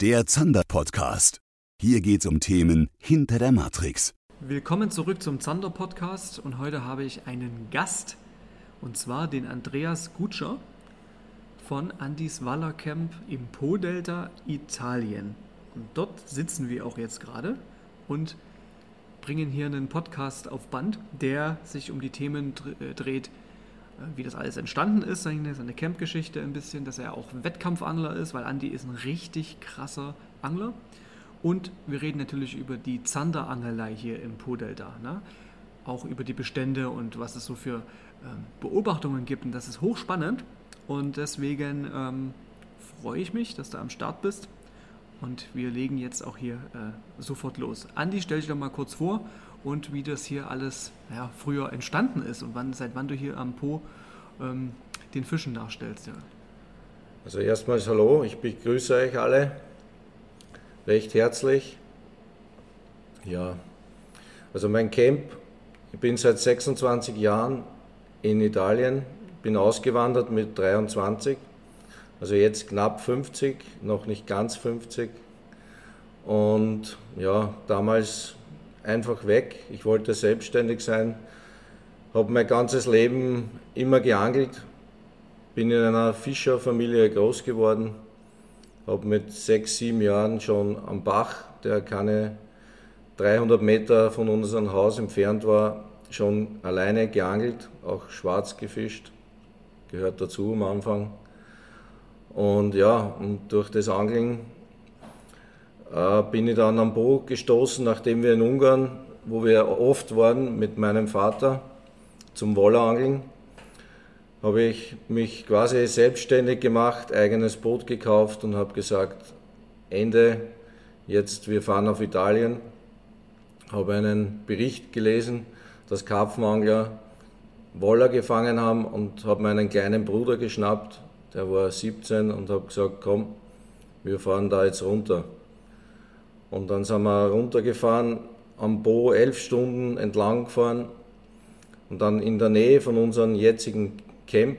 der Zander Podcast. Hier geht's um Themen hinter der Matrix. Willkommen zurück zum Zander Podcast und heute habe ich einen Gast und zwar den Andreas Gutscher von Andis Wallercamp im Po-Delta, Italien. Und dort sitzen wir auch jetzt gerade und bringen hier einen Podcast auf Band, der sich um die Themen äh, dreht, wie das alles entstanden ist, seine, Camp-Geschichte ein bisschen, dass er auch Wettkampfangler ist, weil Andi ist ein richtig krasser Angler. Und wir reden natürlich über die Zanderangelei hier im Po-Delta. Ne? Auch über die Bestände und was es so für ähm, Beobachtungen gibt. Und das ist hochspannend. Und deswegen ähm, freue ich mich, dass du am Start bist. Und wir legen jetzt auch hier äh, sofort los. Andi, stell dich doch mal kurz vor und wie das hier alles ja, früher entstanden ist und wann, seit wann du hier am Po ähm, den Fischen nachstellst. Ja. Also erstmals hallo, ich begrüße euch alle recht herzlich. Ja, also mein Camp, ich bin seit 26 Jahren in Italien, bin ausgewandert mit 23, also jetzt knapp 50, noch nicht ganz 50. Und ja, damals einfach weg. Ich wollte selbstständig sein, habe mein ganzes Leben immer geangelt, bin in einer Fischerfamilie groß geworden, habe mit sechs, sieben Jahren schon am Bach, der keine 300 Meter von unserem Haus entfernt war, schon alleine geangelt, auch schwarz gefischt, gehört dazu am Anfang. Und ja, und durch das Angeln bin ich dann am Boot gestoßen, nachdem wir in Ungarn, wo wir oft waren mit meinem Vater zum Wollerangeln, habe ich mich quasi selbstständig gemacht, eigenes Boot gekauft und habe gesagt, Ende, jetzt wir fahren auf Italien. Habe einen Bericht gelesen, dass Karpfenangler Woller gefangen haben und habe meinen kleinen Bruder geschnappt, der war 17 und habe gesagt, komm, wir fahren da jetzt runter. Und dann sind wir runtergefahren, am Bo elf Stunden entlang gefahren und dann in der Nähe von unserem jetzigen Camp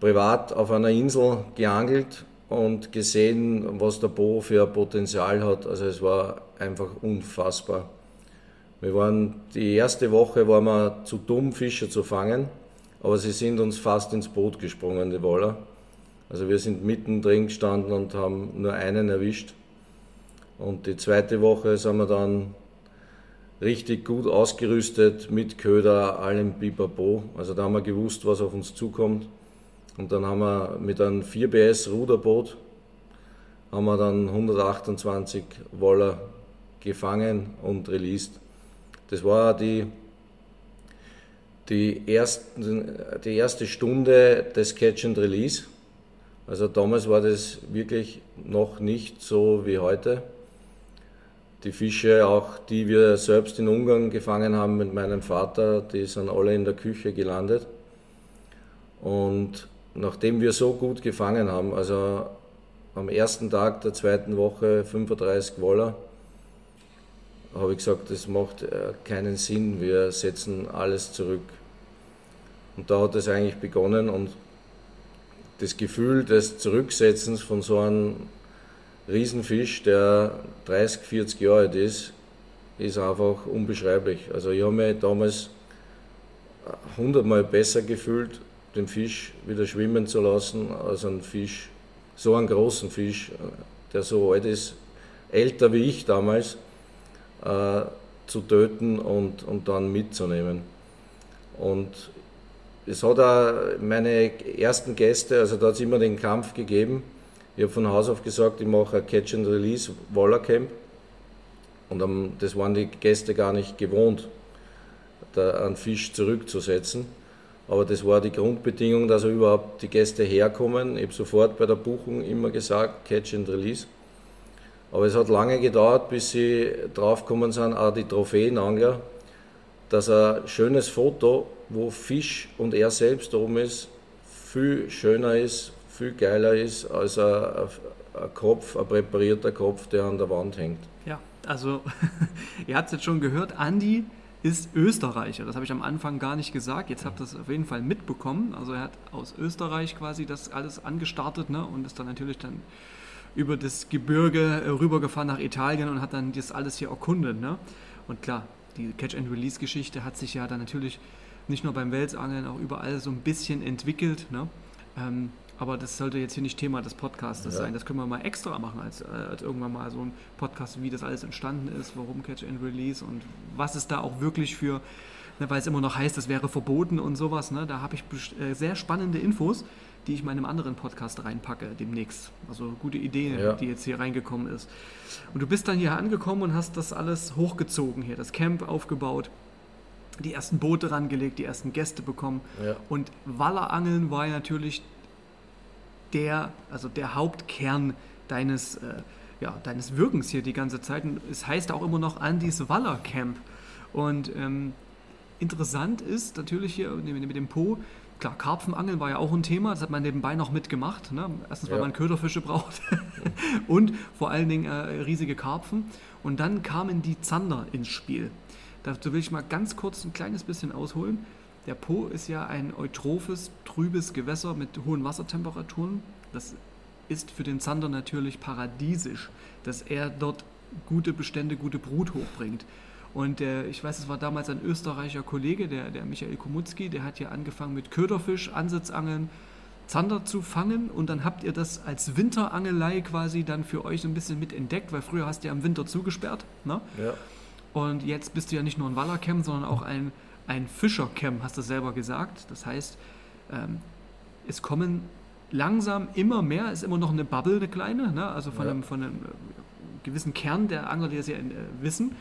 privat auf einer Insel geangelt und gesehen, was der Bo für Potenzial hat. Also es war einfach unfassbar. Wir waren die erste Woche waren wir zu dumm, Fische zu fangen, aber sie sind uns fast ins Boot gesprungen, die Woller. Also wir sind mittendrin gestanden und haben nur einen erwischt. Und die zweite Woche sind wir dann richtig gut ausgerüstet mit Köder, allem Bipapo. Also da haben wir gewusst, was auf uns zukommt. Und dann haben wir mit einem 4BS Ruderboot haben wir dann 128 Woller gefangen und released. Das war die, die, ersten, die erste Stunde des Catch and Release. Also damals war das wirklich noch nicht so wie heute. Die Fische, auch die wir selbst in Ungarn gefangen haben mit meinem Vater, die sind alle in der Küche gelandet. Und nachdem wir so gut gefangen haben, also am ersten Tag der zweiten Woche 35 Woller, habe ich gesagt, das macht äh, keinen Sinn, wir setzen alles zurück. Und da hat es eigentlich begonnen und das Gefühl des Zurücksetzens von so einem Riesenfisch, der 30, 40 Jahre alt ist, ist einfach unbeschreiblich. Also ich habe mich damals hundertmal besser gefühlt, den Fisch wieder schwimmen zu lassen, als einen Fisch, so einen großen Fisch, der so alt ist, älter wie ich damals, äh, zu töten und, und dann mitzunehmen. Und es hat auch meine ersten Gäste, also da hat es immer den Kampf gegeben, ich habe von Haus auf gesagt, ich mache ein Catch and Release Waller Camp. Und das waren die Gäste gar nicht gewohnt, da einen Fisch zurückzusetzen. Aber das war die Grundbedingung, dass überhaupt die Gäste herkommen. Ich habe sofort bei der Buchung immer gesagt, Catch and Release. Aber es hat lange gedauert, bis sie draufgekommen sind, auch die Trophäenangler, dass ein schönes Foto, wo Fisch und er selbst oben ist, viel schöner ist, viel geiler ist als ein, ein Kopf, ein präparierter Kopf, der an der Wand hängt. Ja, also ihr habt es jetzt schon gehört, Andi ist Österreicher. Das habe ich am Anfang gar nicht gesagt. Jetzt habt ihr es auf jeden Fall mitbekommen. Also er hat aus Österreich quasi das alles angestartet ne? und ist dann natürlich dann über das Gebirge äh, rübergefahren nach Italien und hat dann das alles hier erkundet. Ne? Und klar, die Catch-and-Release-Geschichte hat sich ja dann natürlich nicht nur beim Welsangeln, auch überall so ein bisschen entwickelt. Ne? Ähm, aber das sollte jetzt hier nicht Thema des Podcastes ja. sein. Das können wir mal extra machen, als, äh, als irgendwann mal so ein Podcast, wie das alles entstanden ist, warum Catch and Release und was es da auch wirklich für, ne, weil es immer noch heißt, das wäre verboten und sowas. Ne, da habe ich äh, sehr spannende Infos, die ich in meinem anderen Podcast reinpacke demnächst. Also gute Idee, ja. die jetzt hier reingekommen ist. Und du bist dann hier angekommen und hast das alles hochgezogen hier, das Camp aufgebaut die ersten Boote rangelegt, die ersten Gäste bekommen. Ja. Und Wallerangeln war ja natürlich der, also der Hauptkern deines, äh, ja, deines Wirkens hier die ganze Zeit. Und es heißt auch immer noch Andys Waller Camp. Und ähm, interessant ist natürlich hier mit dem Po, klar, Karpfenangeln war ja auch ein Thema, das hat man nebenbei noch mitgemacht. Ne? Erstens, weil ja. man Köderfische braucht und vor allen Dingen äh, riesige Karpfen. Und dann kamen die Zander ins Spiel. Dazu will ich mal ganz kurz ein kleines bisschen ausholen. Der Po ist ja ein eutrophes, trübes Gewässer mit hohen Wassertemperaturen. Das ist für den Zander natürlich paradiesisch, dass er dort gute Bestände, gute Brut hochbringt. Und äh, ich weiß, es war damals ein österreichischer Kollege, der, der Michael Komutzki, der hat ja angefangen mit Köderfisch, Ansitzangeln, Zander zu fangen und dann habt ihr das als Winterangelei quasi dann für euch so ein bisschen mit entdeckt, weil früher hast du ja im Winter zugesperrt. Ne? Ja. Und jetzt bist du ja nicht nur ein Wallercamp, sondern auch ein, ein Fischercamp, hast du selber gesagt. Das heißt, ähm, es kommen langsam immer mehr, ist immer noch eine Bubble, eine kleine, ne? also von, ja. einem, von einem äh, gewissen Kern der Angler, die das ja äh, wissen,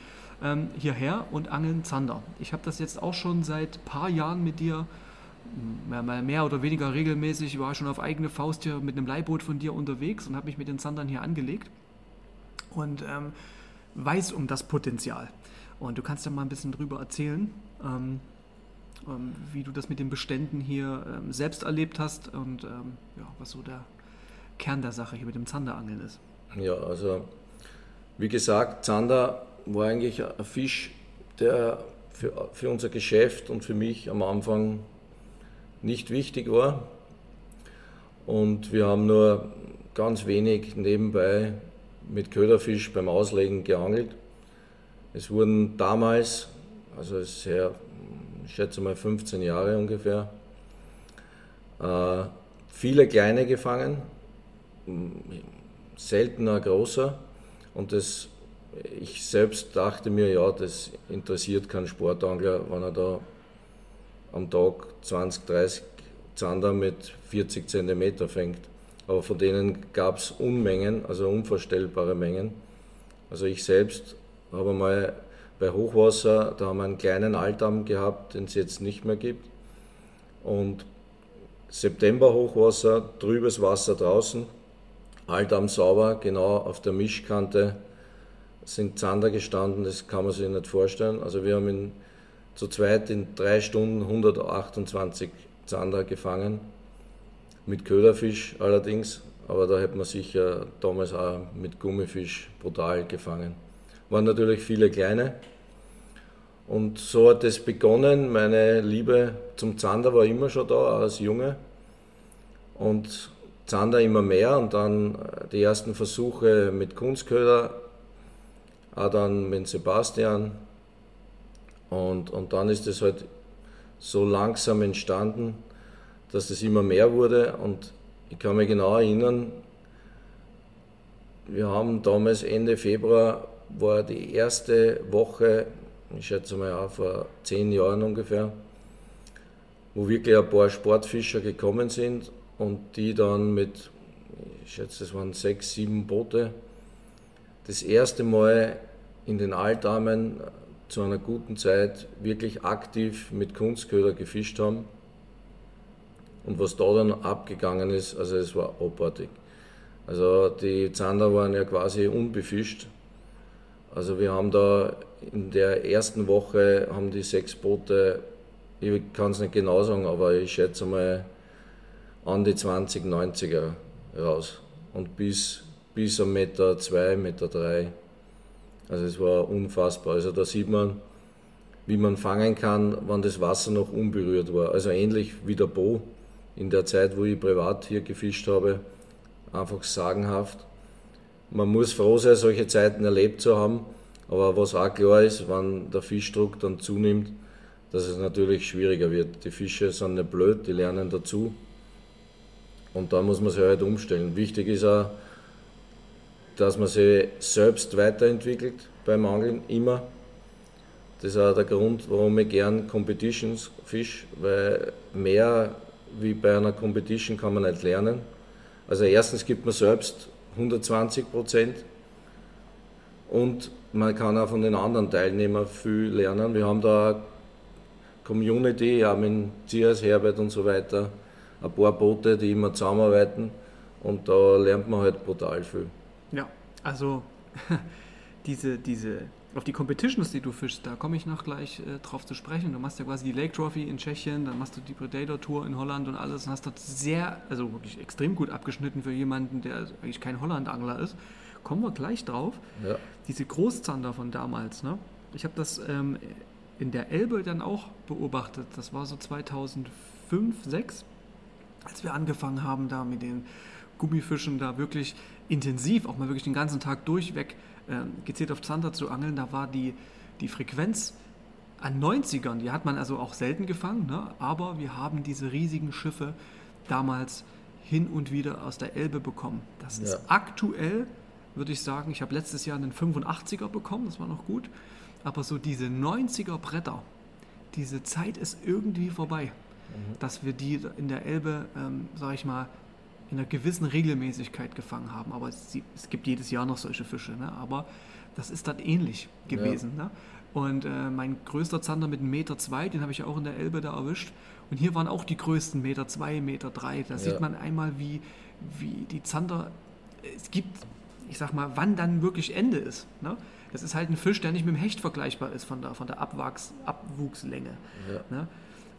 ähm, hierher und angeln Zander. Ich habe das jetzt auch schon seit ein paar Jahren mit dir, mehr, mehr oder weniger regelmäßig, war schon auf eigene Faust hier mit einem Leihboot von dir unterwegs und habe mich mit den Zandern hier angelegt und ähm, weiß um das Potenzial. Und du kannst ja mal ein bisschen drüber erzählen, ähm, ähm, wie du das mit den Beständen hier ähm, selbst erlebt hast und ähm, ja, was so der Kern der Sache hier mit dem Zanderangeln ist. Ja, also wie gesagt, Zander war eigentlich ein Fisch, der für, für unser Geschäft und für mich am Anfang nicht wichtig war. Und wir haben nur ganz wenig nebenbei mit Köderfisch beim Auslegen geangelt. Es wurden damals, also ist her, ich schätze mal 15 Jahre ungefähr, äh, viele kleine gefangen, seltener großer. Und das, ich selbst dachte mir, ja, das interessiert keinen Sportangler, wenn er da am Tag 20, 30 Zander mit 40 cm fängt. Aber von denen gab es Unmengen, also unvorstellbare Mengen. Also ich selbst habe mal bei Hochwasser, da haben wir einen kleinen Altarm gehabt, den es jetzt nicht mehr gibt. Und September Hochwasser, trübes Wasser draußen, Altarm sauber, genau auf der Mischkante sind Zander gestanden, das kann man sich nicht vorstellen. Also wir haben in, zu zweit in drei Stunden 128 Zander gefangen, mit Köderfisch allerdings, aber da hätte man sicher damals auch mit Gummifisch brutal gefangen waren natürlich viele kleine. Und so hat es begonnen. Meine Liebe zum Zander war immer schon da, als Junge. Und Zander immer mehr und dann die ersten Versuche mit Kunstköder, auch dann mit Sebastian. Und, und dann ist es halt so langsam entstanden, dass es immer mehr wurde. Und ich kann mich genau erinnern, wir haben damals Ende Februar war die erste Woche, ich schätze mal auch vor zehn Jahren ungefähr, wo wirklich ein paar Sportfischer gekommen sind und die dann mit, ich schätze, es waren sechs, sieben Boote, das erste Mal in den Altarmen zu einer guten Zeit wirklich aktiv mit Kunstköder gefischt haben. Und was da dann abgegangen ist, also es war abartig. Also die Zander waren ja quasi unbefischt also wir haben da in der ersten Woche haben die sechs Boote, ich kann es nicht genau sagen, aber ich schätze mal an die 20, 90er raus. Und bis, bis ein Meter, zwei, Meter drei. Also es war unfassbar. Also da sieht man, wie man fangen kann, wenn das Wasser noch unberührt war. Also ähnlich wie der Bo in der Zeit, wo ich privat hier gefischt habe. Einfach sagenhaft. Man muss froh sein, solche Zeiten erlebt zu haben. Aber was auch klar ist, wenn der Fischdruck dann zunimmt, dass es natürlich schwieriger wird. Die Fische sind nicht blöd, die lernen dazu. Und da muss man sich halt umstellen. Wichtig ist auch, dass man sich selbst weiterentwickelt beim Angeln, immer. Das ist auch der Grund, warum ich gern Competitions fisch, weil mehr wie bei einer Competition kann man nicht lernen. Also erstens gibt man selbst 120 Prozent und man kann auch von den anderen Teilnehmern viel lernen. Wir haben da eine Community, auch mit Zias, Herbert und so weiter, ein paar Boote, die immer zusammenarbeiten und da lernt man halt brutal viel. Ja, also diese, diese, auf die Competitions, die du fischst, da komme ich noch gleich äh, drauf zu sprechen. Du machst ja quasi die Lake Trophy in Tschechien, dann machst du die Predator Tour in Holland und alles und hast dort sehr, also wirklich extrem gut abgeschnitten für jemanden, der eigentlich kein Hollandangler ist. Kommen wir gleich drauf. Ja. Diese Großzander von damals, ne? Ich habe das ähm, in der Elbe dann auch beobachtet. Das war so 2005, 2006, als wir angefangen haben, da mit den Gummifischen da wirklich intensiv, auch mal wirklich den ganzen Tag durchweg gezielt auf Zander zu angeln, da war die, die Frequenz an 90ern, die hat man also auch selten gefangen, ne? aber wir haben diese riesigen Schiffe damals hin und wieder aus der Elbe bekommen. Das ist Ja. aktuell, würde ich sagen, ich habe letztes Jahr einen 85er bekommen, das war noch gut, aber so diese 90er Bretter, diese Zeit ist irgendwie vorbei, dass wir die in der Elbe, ähm, sage ich mal, in einer gewissen Regelmäßigkeit gefangen haben. Aber es, es gibt jedes Jahr noch solche Fische. Ne? Aber das ist dann ähnlich gewesen. Ne? Und äh, mein größter Zander mit 1,2 Meter, zwei, den habe ich auch in der Elbe da erwischt. Und hier waren auch die größten Meter, zwei, Meter. Drei. Da sieht Ja. man einmal, wie, wie die Zander, es gibt, ich sag mal, wann dann wirklich Ende ist. Ne? Das ist halt ein Fisch, der nicht mit dem Hecht vergleichbar ist von der, von der Abwachs, Abwuchslänge. Ja. Ne?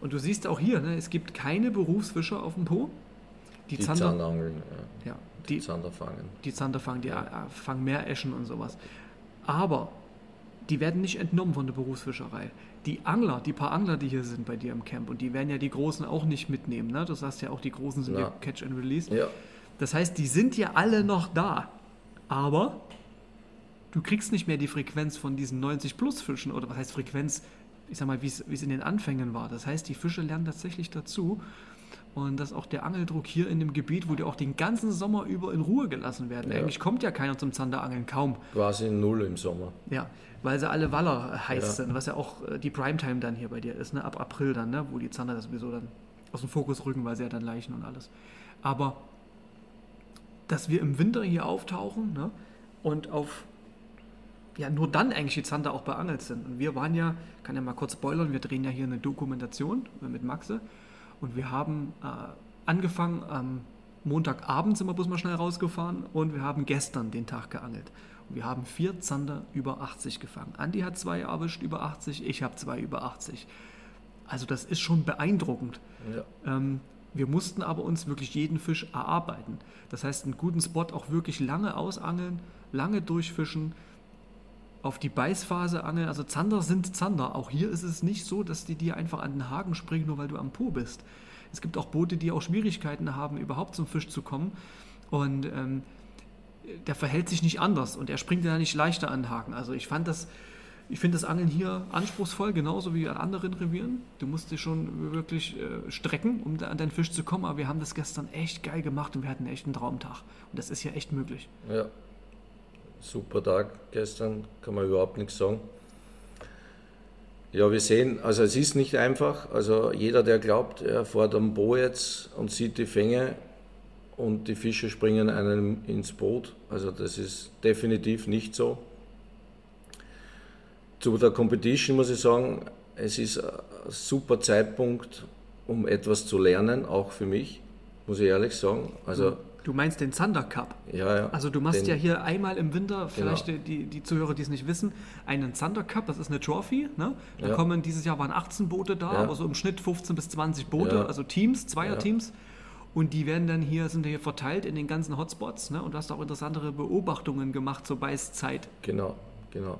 Und du siehst auch hier, ne, es gibt keine Berufsfischer auf dem Po. Die, Die Zander, Zanderangeln, ja. ja, die die, Zander fangen. die Zander fangen, die äh, fangen mehr Eschen und sowas. Aber die werden nicht entnommen von der Berufsfischerei. Die Angler, die paar Angler, die hier sind bei dir im Camp, und die werden ja die Großen auch nicht mitnehmen. Ne? Du sagst ja auch, die Großen sind ja Catch and Release. Ja, Das heißt, die sind ja alle noch da. Aber du kriegst nicht mehr die Frequenz von diesen 90-Plus-Fischen. Oder was heißt Frequenz? Ich sag mal, wie es in den Anfängen war. Das heißt, die Fische lernen tatsächlich dazu. Und dass auch der Angeldruck hier in dem Gebiet, wo die auch den ganzen Sommer über in Ruhe gelassen werden. Ja. Eigentlich kommt ja keiner zum Zanderangeln, kaum. quasi null im Sommer. Ja, weil sie alle Waller äh, heiß Ja. sind, was ja auch äh, die Primetime dann hier bei dir ist, ne? ab April dann, ne? wo die Zander das sowieso dann aus dem Fokus rücken, weil sie ja dann Leichen und alles. Aber dass wir im Winter hier auftauchen ne? und auf ja nur dann eigentlich die Zander auch beangelt sind. Und wir waren ja, kann ja mal kurz spoilern, wir drehen ja hier eine Dokumentation äh, mit Maxe und wir haben äh, angefangen am Montagabend sind wir bloß mal schnell rausgefahren und wir haben gestern den Tag geangelt. Und wir haben vier Zander über 80 gefangen. Andi hat zwei erwischt über 80, ich habe zwei über 80. Also das ist schon beeindruckend. Ja. Ähm, wir mussten aber uns wirklich jeden Fisch erarbeiten. Das heißt, einen guten Spot auch wirklich lange ausangeln, lange durchfischen, auf die Beißphase angeln. Also Zander sind Zander. Auch hier ist es nicht so, dass die dir einfach an den Haken springen, nur weil du am Po bist. Es gibt auch Boote, die auch Schwierigkeiten haben, überhaupt zum Fisch zu kommen. Und ähm, der verhält sich nicht anders und er springt da nicht leichter an den Haken. Also ich fand das, ich finde das Angeln hier anspruchsvoll, genauso wie an anderen Revieren. Du musst dich schon wirklich äh, strecken, um an deinen Fisch zu kommen, aber wir haben das gestern echt geil gemacht und wir hatten echt einen Traumtag. Und das ist ja echt möglich. Ja, super Tag gestern, kann man überhaupt nichts sagen. Ja, wir sehen, also es ist nicht einfach. Also jeder, der glaubt, er fährt am Boot jetzt und sieht die Fänge und die Fische springen einem ins Boot. Also das ist definitiv nicht so. Zu der Competition muss ich sagen, es ist ein super Zeitpunkt, um etwas zu lernen, auch für mich, muss ich ehrlich sagen. Also, Du meinst den Zander Cup. ja, ja. Also du machst den- ja hier einmal im Winter, vielleicht Genau. die, die Zuhörer, die es nicht wissen, einen Zander Cup, das ist eine Trophy. Ne? Da Ja. kommen dieses Jahr waren 18 Boote da, Ja. aber so im Schnitt 15 bis 20 Boote, Ja. also Teams, Zweierteams. Und die werden dann hier, sind hier verteilt in den ganzen Hotspots. Ne? Und du hast auch interessantere Beobachtungen gemacht zur Beißzeit. Genau, genau.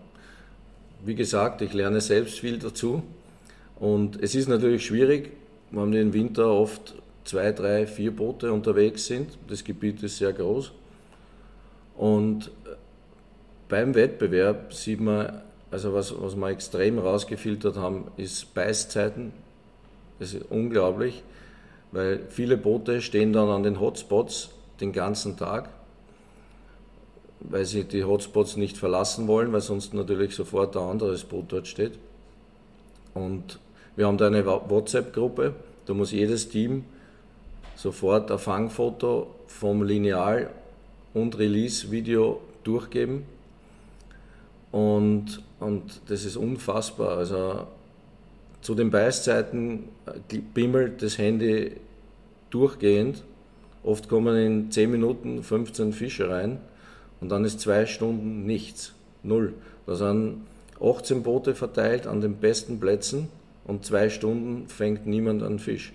Wie gesagt, ich lerne selbst viel dazu. Und es ist natürlich schwierig, wir im Winter oft zwei, drei, vier Boote unterwegs sind. Das Gebiet ist sehr groß. Und beim Wettbewerb sieht man, also was, was wir extrem rausgefiltert haben, ist Beißzeiten. Das ist unglaublich, weil viele Boote stehen dann an den Hotspots den ganzen Tag, weil sie die Hotspots nicht verlassen wollen, weil sonst natürlich sofort ein anderes Boot dort steht. Und wir haben da eine WhatsApp-Gruppe, da muss jedes Team sofort ein Fangfoto vom Lineal und Release-Video durchgeben. Und, und das ist unfassbar. Also zu den Beißzeiten bimmelt das Handy durchgehend. Oft kommen in 10 Minuten 15 Fische rein und dann ist zwei Stunden nichts. Null. Da sind 18 Boote verteilt an den besten Plätzen und zwei Stunden fängt niemand an Fisch.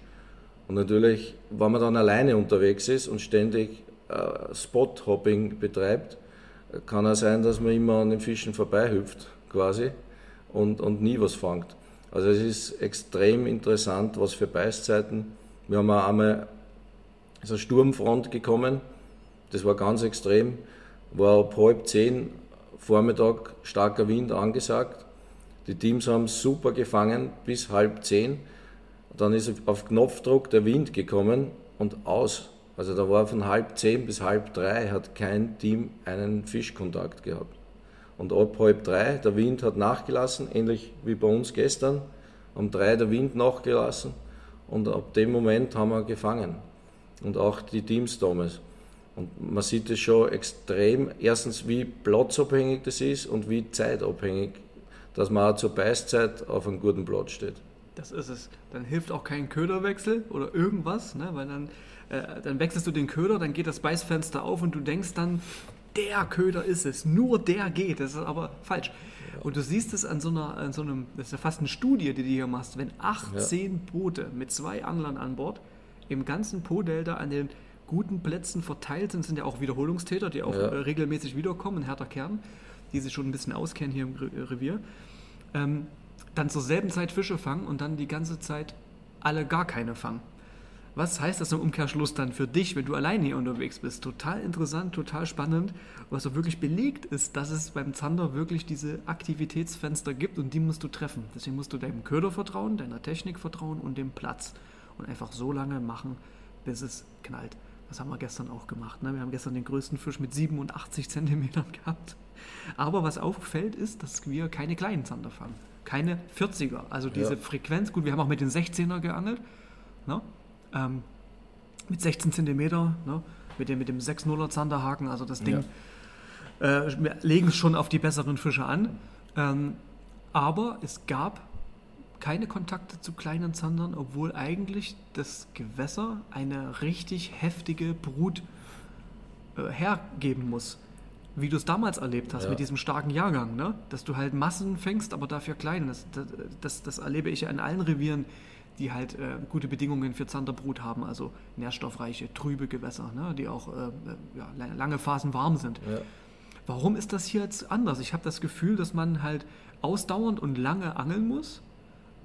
Und natürlich, wenn man dann alleine unterwegs ist und ständig äh, Spot-Hopping betreibt, kann es sein, dass man immer an den Fischen vorbeihüpft, quasi, und, und nie was fängt. Also es ist extrem interessant, was für Beißzeiten. Wir haben auch einmal so eine Sturmfront gekommen, das war ganz extrem, war ab halb zehn Vormittag starker Wind angesagt. Die Teams haben super gefangen bis halb zehn. Dann ist auf Knopfdruck der Wind gekommen und aus. Also da war von halb zehn bis halb drei hat kein Team einen Fischkontakt gehabt. Und ab halb drei, der Wind hat nachgelassen, ähnlich wie bei uns gestern. Um drei der Wind nachgelassen und ab dem Moment haben wir gefangen. Und auch die Teams damals. Und man sieht es schon extrem, erstens wie platzabhängig das ist und wie zeitabhängig, dass man auch zur Beißzeit auf einem guten Platz steht. Das ist es. Dann hilft auch kein Köderwechsel oder irgendwas, ne? weil dann, äh, dann wechselst du den Köder, dann geht das Beißfenster auf und du denkst dann, der Köder ist es, nur der geht. Das ist aber falsch. Ja. Und du siehst es an so, einer, an so einem, das ist ja fast eine Studie, die du hier machst, wenn 18 ja. Boote mit zwei Anglern an Bord im ganzen Po-Delta an den guten Plätzen verteilt sind, sind ja auch Wiederholungstäter, die auch ja. Äh, regelmäßig wiederkommen, ein härter Kern, die sich schon ein bisschen auskennen hier im Revier, ähm, dann zur selben Zeit Fische fangen und dann die ganze Zeit alle gar keine fangen. Was heißt das im Umkehrschluss dann für dich, wenn du alleine hier unterwegs bist? Total interessant, total spannend, was auch wirklich belegt ist, dass es beim Zander wirklich diese Aktivitätsfenster gibt und die musst du treffen. Deswegen musst du deinem Köder vertrauen, deiner Technik vertrauen und dem Platz und einfach so lange machen, bis es knallt. Das haben wir gestern auch gemacht. Ne? Wir haben gestern den größten Fisch mit 87 Zentimetern gehabt. Aber was auffällt, ist, dass wir keine kleinen Zander fangen. Keine 40er. Also diese ja. Frequenz, gut, wir haben auch mit den 16er geangelt. Ne? Ähm, mit 16 Zentimeter, ne? mit dem, mit dem 6-0er Zanderhaken. Also das Ding, ja. äh, wir legen es schon auf die besseren Fische an. Ähm, aber es gab keine Kontakte zu kleinen Zandern, obwohl eigentlich das Gewässer eine richtig heftige Brut äh, hergeben muss. Wie du es damals erlebt hast ja. mit diesem starken Jahrgang, ne? dass du halt Massen fängst, aber dafür klein. Das, das, das erlebe ich ja in allen Revieren, die halt äh, gute Bedingungen für Zanderbrut haben, also nährstoffreiche, trübe Gewässer, ne? die auch äh, ja, lange Phasen warm sind. Ja. Warum ist das hier jetzt anders? Ich habe das Gefühl, dass man halt ausdauernd und lange angeln muss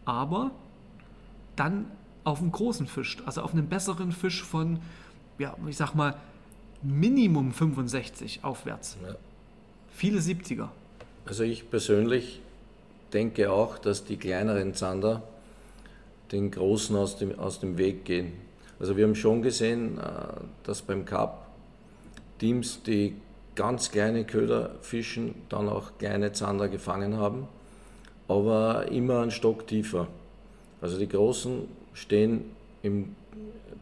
aber dann auf einen großen Fisch, also auf einen besseren Fisch von, ja, ich sag mal, Minimum 65 aufwärts. Ja. Viele 70er. Also ich persönlich denke auch, dass die kleineren Zander den großen aus dem, aus dem Weg gehen. Also wir haben schon gesehen, äh, dass beim Cup Teams, die ganz kleine Köder fischen, dann auch kleine Zander gefangen haben aber immer einen Stock tiefer. Also die Großen stehen im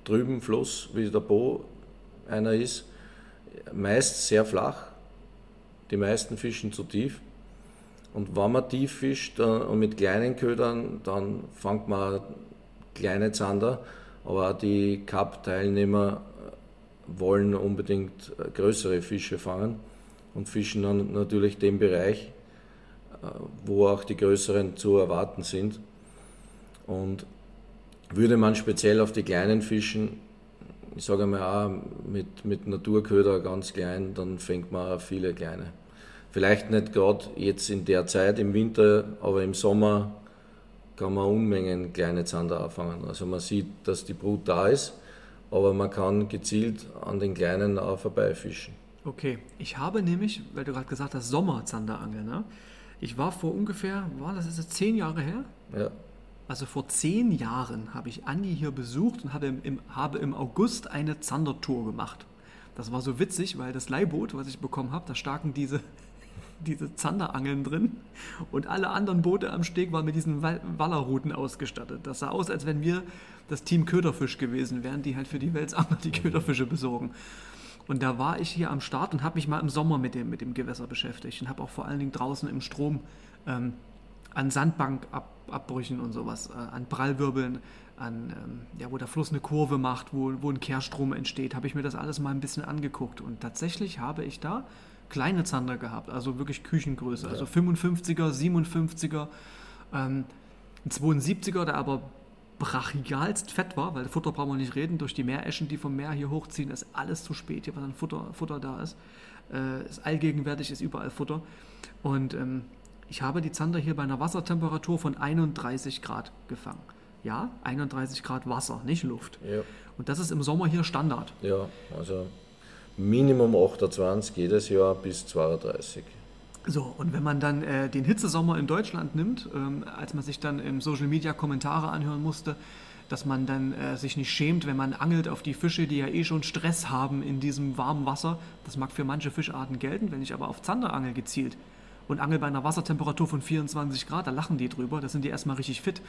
trüben Fluss, wie der Po einer ist, meist sehr flach. Die meisten fischen zu tief. Und wenn man tief fischt und mit kleinen Ködern, dann fängt man kleine Zander. Aber die Cup-Teilnehmer wollen unbedingt größere Fische fangen und fischen dann natürlich den Bereich, äh, wo auch die größeren zu erwarten sind. Und würde man speziell auf die kleinen fischen, ich sage mal auch mit, mit Naturköder ganz klein, dann fängt man auch viele kleine. Vielleicht nicht gerade jetzt in der Zeit im Winter, aber im Sommer kann man Unmengen kleine Zander auffangen. Also man sieht, dass die Brut da ist, aber man kann gezielt an den kleinen auch vorbeifischen. Okay, ich habe nämlich, weil du gerade gesagt hast, Sommerzanderangel, ne? Ich war vor ungefähr, war das jetzt zehn Jahre her? Ja. Also vor zehn Jahren habe ich Andi hier besucht und habe im, habe im August eine Zandertour gemacht. Das war so witzig, weil das Leihboot, was ich bekommen habe, da staken diese, diese Zanderangeln drin und alle anderen Boote am Steg waren mit diesen Wal- Wallerrouten ausgestattet. Das sah aus, als wenn wir das Team Köderfisch gewesen wären, die halt für die Welsangler die Köderfische besorgen. Und da war ich hier am Start und habe mich mal im Sommer mit dem, mit dem Gewässer beschäftigt und habe auch vor allen Dingen draußen im Strom ähm, an Sandbankabbrüchen und sowas, äh, an Prallwirbeln, an, ähm, ja, wo der Fluss eine Kurve macht, wo, wo ein Kehrstrom entsteht, habe ich mir das alles mal ein bisschen angeguckt. Und tatsächlich habe ich da kleine Zander gehabt, also wirklich Küchengröße, also 55er, 57er, ähm, ein 72er, der aber brachialst fett war, weil Futter brauchen wir nicht reden, durch die Meereschen, die vom Meer hier hochziehen, ist alles zu spät, hier was an Futter, Futter da ist. Äh, ist allgegenwärtig, ist überall Futter. Und ähm, ich habe die Zander hier bei einer Wassertemperatur von 31 Grad gefangen. Ja, 31 Grad Wasser, nicht Luft. Ja. Und das ist im Sommer hier Standard. Ja, also Minimum 28 jedes Jahr bis 32. So, und wenn man dann äh, den Hitzesommer in Deutschland nimmt, ähm, als man sich dann im Social Media Kommentare anhören musste, dass man dann äh, sich nicht schämt, wenn man angelt auf die Fische, die ja eh schon Stress haben in diesem warmen Wasser. Das mag für manche Fischarten gelten, wenn ich aber auf Zander angel gezielt und angel bei einer Wassertemperatur von 24 Grad, da lachen die drüber, da sind die erstmal richtig fit.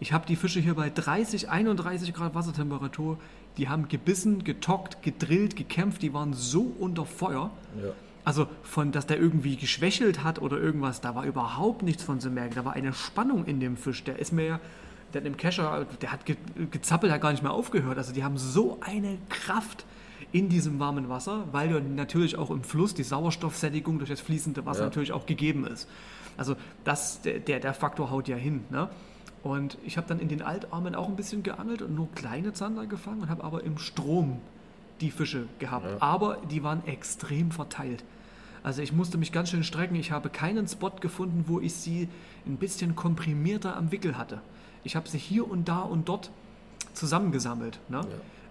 Ich habe die Fische hier bei 30, 31 Grad Wassertemperatur, die haben gebissen, getockt, gedrillt, gekämpft, die waren so unter Feuer. Ja. Also von, dass der irgendwie geschwächelt hat oder irgendwas, da war überhaupt nichts von zu merken. Da war eine Spannung in dem Fisch. Der ist mir ja, der hat im Kescher, der hat ge, gezappelt, hat gar nicht mehr aufgehört. Also die haben so eine Kraft in diesem warmen Wasser, weil ja natürlich auch im Fluss die Sauerstoffsättigung durch das fließende Wasser Ja. natürlich auch gegeben ist. Also das, der, der, Faktor haut ja hin. Ne? Und ich habe dann in den Altarmen auch ein bisschen geangelt und nur kleine Zander gefangen und habe aber im Strom die Fische gehabt. Ja. Aber die waren extrem verteilt. Also ich musste mich ganz schön strecken. Ich habe keinen Spot gefunden, wo ich sie ein bisschen komprimierter am Wickel hatte. Ich habe sie hier und da und dort zusammengesammelt. Ne?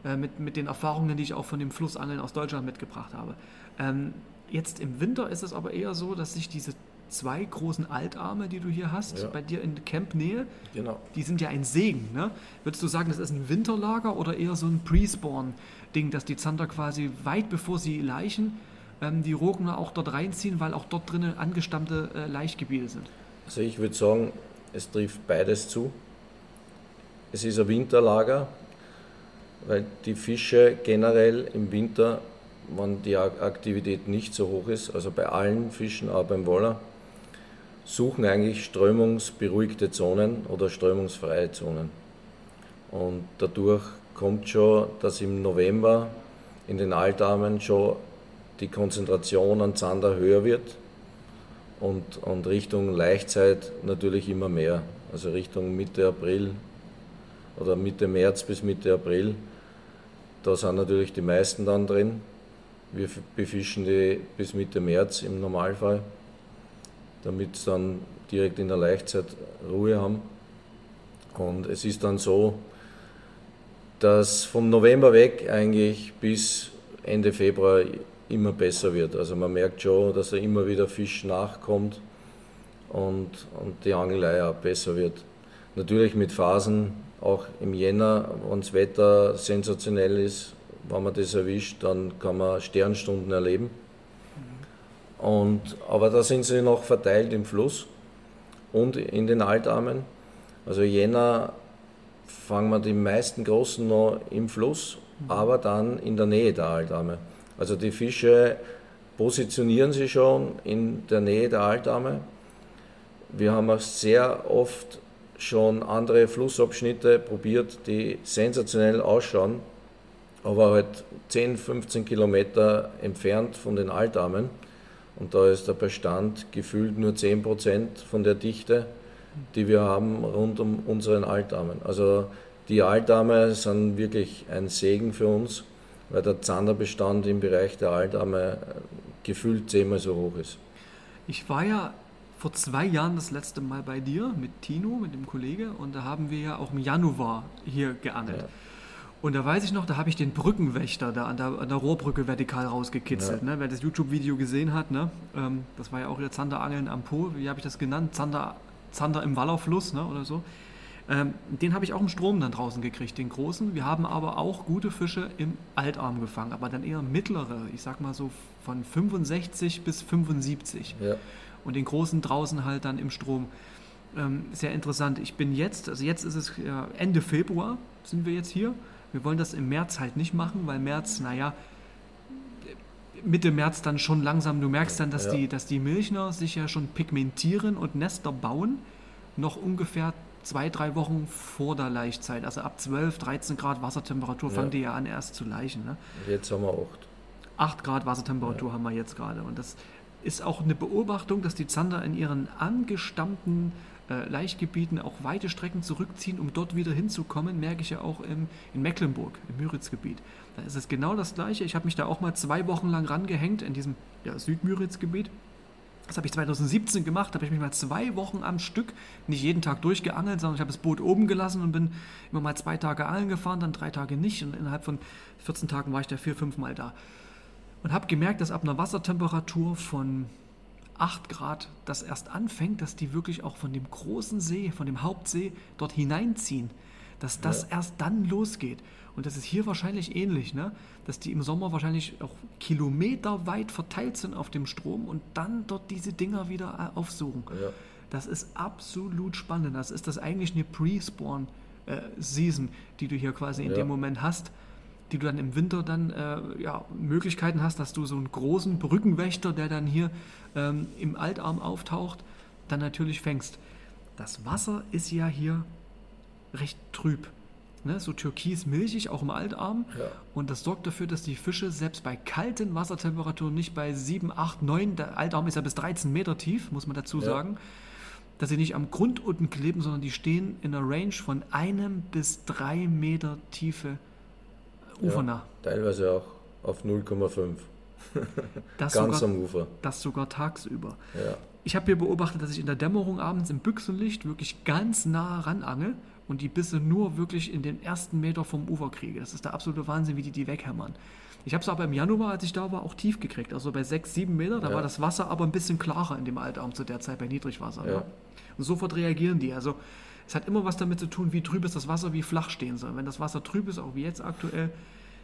Äh, mit, mit den Erfahrungen, die ich auch von dem Flussangeln aus Deutschland mitgebracht habe. Ähm, jetzt im Winter ist es aber eher so, dass sich diese zwei großen Altarme, die du hier hast, Ja. bei dir in Campnähe, Genau. die sind ja ein Segen. Ne? Würdest du sagen, das ist ein Winterlager oder eher so ein Pre-Spawn-Ding, dass die Zander quasi weit bevor sie laichen, ähm, die Rogner auch dort reinziehen, weil auch dort drinnen angestammte äh, Laichgebiete sind? Also ich würde sagen, es trifft beides zu. Es ist ein Winterlager, weil die Fische generell im Winter, wenn die Ak- Aktivität nicht so hoch ist, also bei allen Fischen, auch beim Woller, suchen eigentlich strömungsberuhigte Zonen oder strömungsfreie Zonen. Und dadurch kommt schon, dass im November in den Altarmen schon die Konzentration an Zander höher wird und, und Richtung Laichzeit natürlich immer mehr. Also Richtung Mitte April oder Mitte März bis Mitte April. Da sind natürlich die meisten dann drin. Wir befischen die bis Mitte März im Normalfall, damit sie dann direkt in der Laichzeit Ruhe haben. Und es ist dann so, dass vom November weg eigentlich bis Ende Februar immer besser wird. Also man merkt schon, dass da immer wieder Fisch nachkommt und, und die Angelei auch besser wird. Natürlich mit Phasen, auch im Jänner, wenn das Wetter sensationell ist, wenn man das erwischt, dann kann man Sternstunden erleben. Und, aber da sind sie noch verteilt im Fluss und in den Altarmen. Also Jänner fangen wir die meisten Großen noch im Fluss, aber dann in der Nähe der Altarme. Also die Fische positionieren sich schon in der Nähe der Altarme. Wir haben auch sehr oft schon andere Flussabschnitte probiert, die sensationell ausschauen, aber halt 10, 15 Kilometer entfernt von den Altarmen. Und da ist der Bestand gefühlt nur 10% von der Dichte, die wir haben rund um unseren Altarmen. Also die Altarme sind wirklich ein Segen für uns, weil der Zanderbestand im Bereich der Altarme gefühlt zehnmal so hoch ist. Ich war ja vor zwei Jahren das letzte Mal bei dir mit Tino, mit dem Kollege, und da haben wir ja auch im Januar hier geangelt. Ja. Und da weiß ich noch, da habe ich den Brückenwächter da an der, an der Rohrbrücke vertikal rausgekitzelt. Ja. Ne? Wer das YouTube-Video gesehen hat, ne? Ähm, das war ja auch wieder Zanderangeln am Po, wie habe ich das genannt? Zander, Zander im Wallerfluss ne? oder so. Ähm, den habe ich auch im Strom dann draußen gekriegt, den großen. Wir haben aber auch gute Fische im Altarm gefangen, aber dann eher mittlere, ich sag mal so von 65 bis 75. Ja. Und den großen draußen halt dann im Strom. Ähm, sehr interessant. Ich bin jetzt, also jetzt ist es ja, Ende Februar, sind wir jetzt hier. Wir wollen das im März halt nicht machen, weil März, naja, Mitte März dann schon langsam, du merkst dann, dass, Ja. die, dass die Milchner sich ja schon pigmentieren und Nester bauen, noch ungefähr zwei, drei Wochen vor der Laichzeit. Also ab 12, 13 Grad Wassertemperatur Ja. fangen die ja an erst zu laichen. Ne? Jetzt haben wir acht. 8 Grad Wassertemperatur haben wir jetzt gerade. Und das ist auch eine Beobachtung, dass die Zander in ihren angestammten äh, Laichgebieten auch weite Strecken zurückziehen, um dort wieder hinzukommen, merke ich ja auch im, in Mecklenburg, im Müritzgebiet. Da ist es genau das Gleiche. Ich habe mich da auch mal zwei Wochen lang rangehängt in diesem ja, Südmüritzgebiet. Das habe ich 2017 gemacht, da habe ich mich mal zwei Wochen am Stück, nicht jeden Tag durchgeangelt, sondern ich habe das Boot oben gelassen und bin immer mal zwei Tage angeln gefahren, dann drei Tage nicht und innerhalb von 14 Tagen war ich da vier, fünf Mal da. Und habe gemerkt, dass ab einer Wassertemperatur von 8 Grad das erst anfängt, dass die wirklich auch von dem großen See, von dem Hauptsee dort hineinziehen. Dass das Ja. erst dann losgeht. Und das ist hier wahrscheinlich ähnlich, ne? dass die im Sommer wahrscheinlich auch kilometerweit verteilt sind auf dem Strom und dann dort diese Dinger wieder äh, aufsuchen. Ja. Das ist absolut spannend. Das ist das eigentlich eine Pre-Spawn-Season, die du hier quasi in Ja. dem Moment hast, die du dann im Winter dann äh, ja, Möglichkeiten hast, dass du so einen großen Brückenwächter, der dann hier ähm, im Altarm auftaucht, dann natürlich fängst. Das Wasser ist ja hier recht trüb. Ne? So türkis-milchig, auch im Altarm. Ja. Und das sorgt dafür, dass die Fische selbst bei kalten Wassertemperaturen nicht bei 7, 8, 9, der Altarm ist ja bis 13 Meter tief, muss man dazu Ja. sagen, dass sie nicht am Grund unten kleben, sondern die stehen in einer Range von einem bis drei Meter Tiefe ufernah. Ja, teilweise auch auf 0,5. Das, Ganz sogar, am Ufer. das sogar tagsüber. Ja. Ich habe hier beobachtet, dass ich in der Dämmerung abends im Büchsenlicht wirklich ganz nah ran angel und die Bisse nur wirklich in den ersten Meter vom Ufer kriege. Das ist der absolute Wahnsinn, wie die die weghämmern. Ich habe es aber im Januar, als ich da war, auch tief gekriegt. Also bei 6, 7 Meter, da Ja. war das Wasser aber ein bisschen klarer in dem Altarm zu der Zeit bei Niedrigwasser. Ja. Ne? Und sofort reagieren die. Also es hat immer was damit zu tun, wie trüb ist das Wasser, wie flach stehen soll. Wenn das Wasser trüb ist, auch wie jetzt aktuell,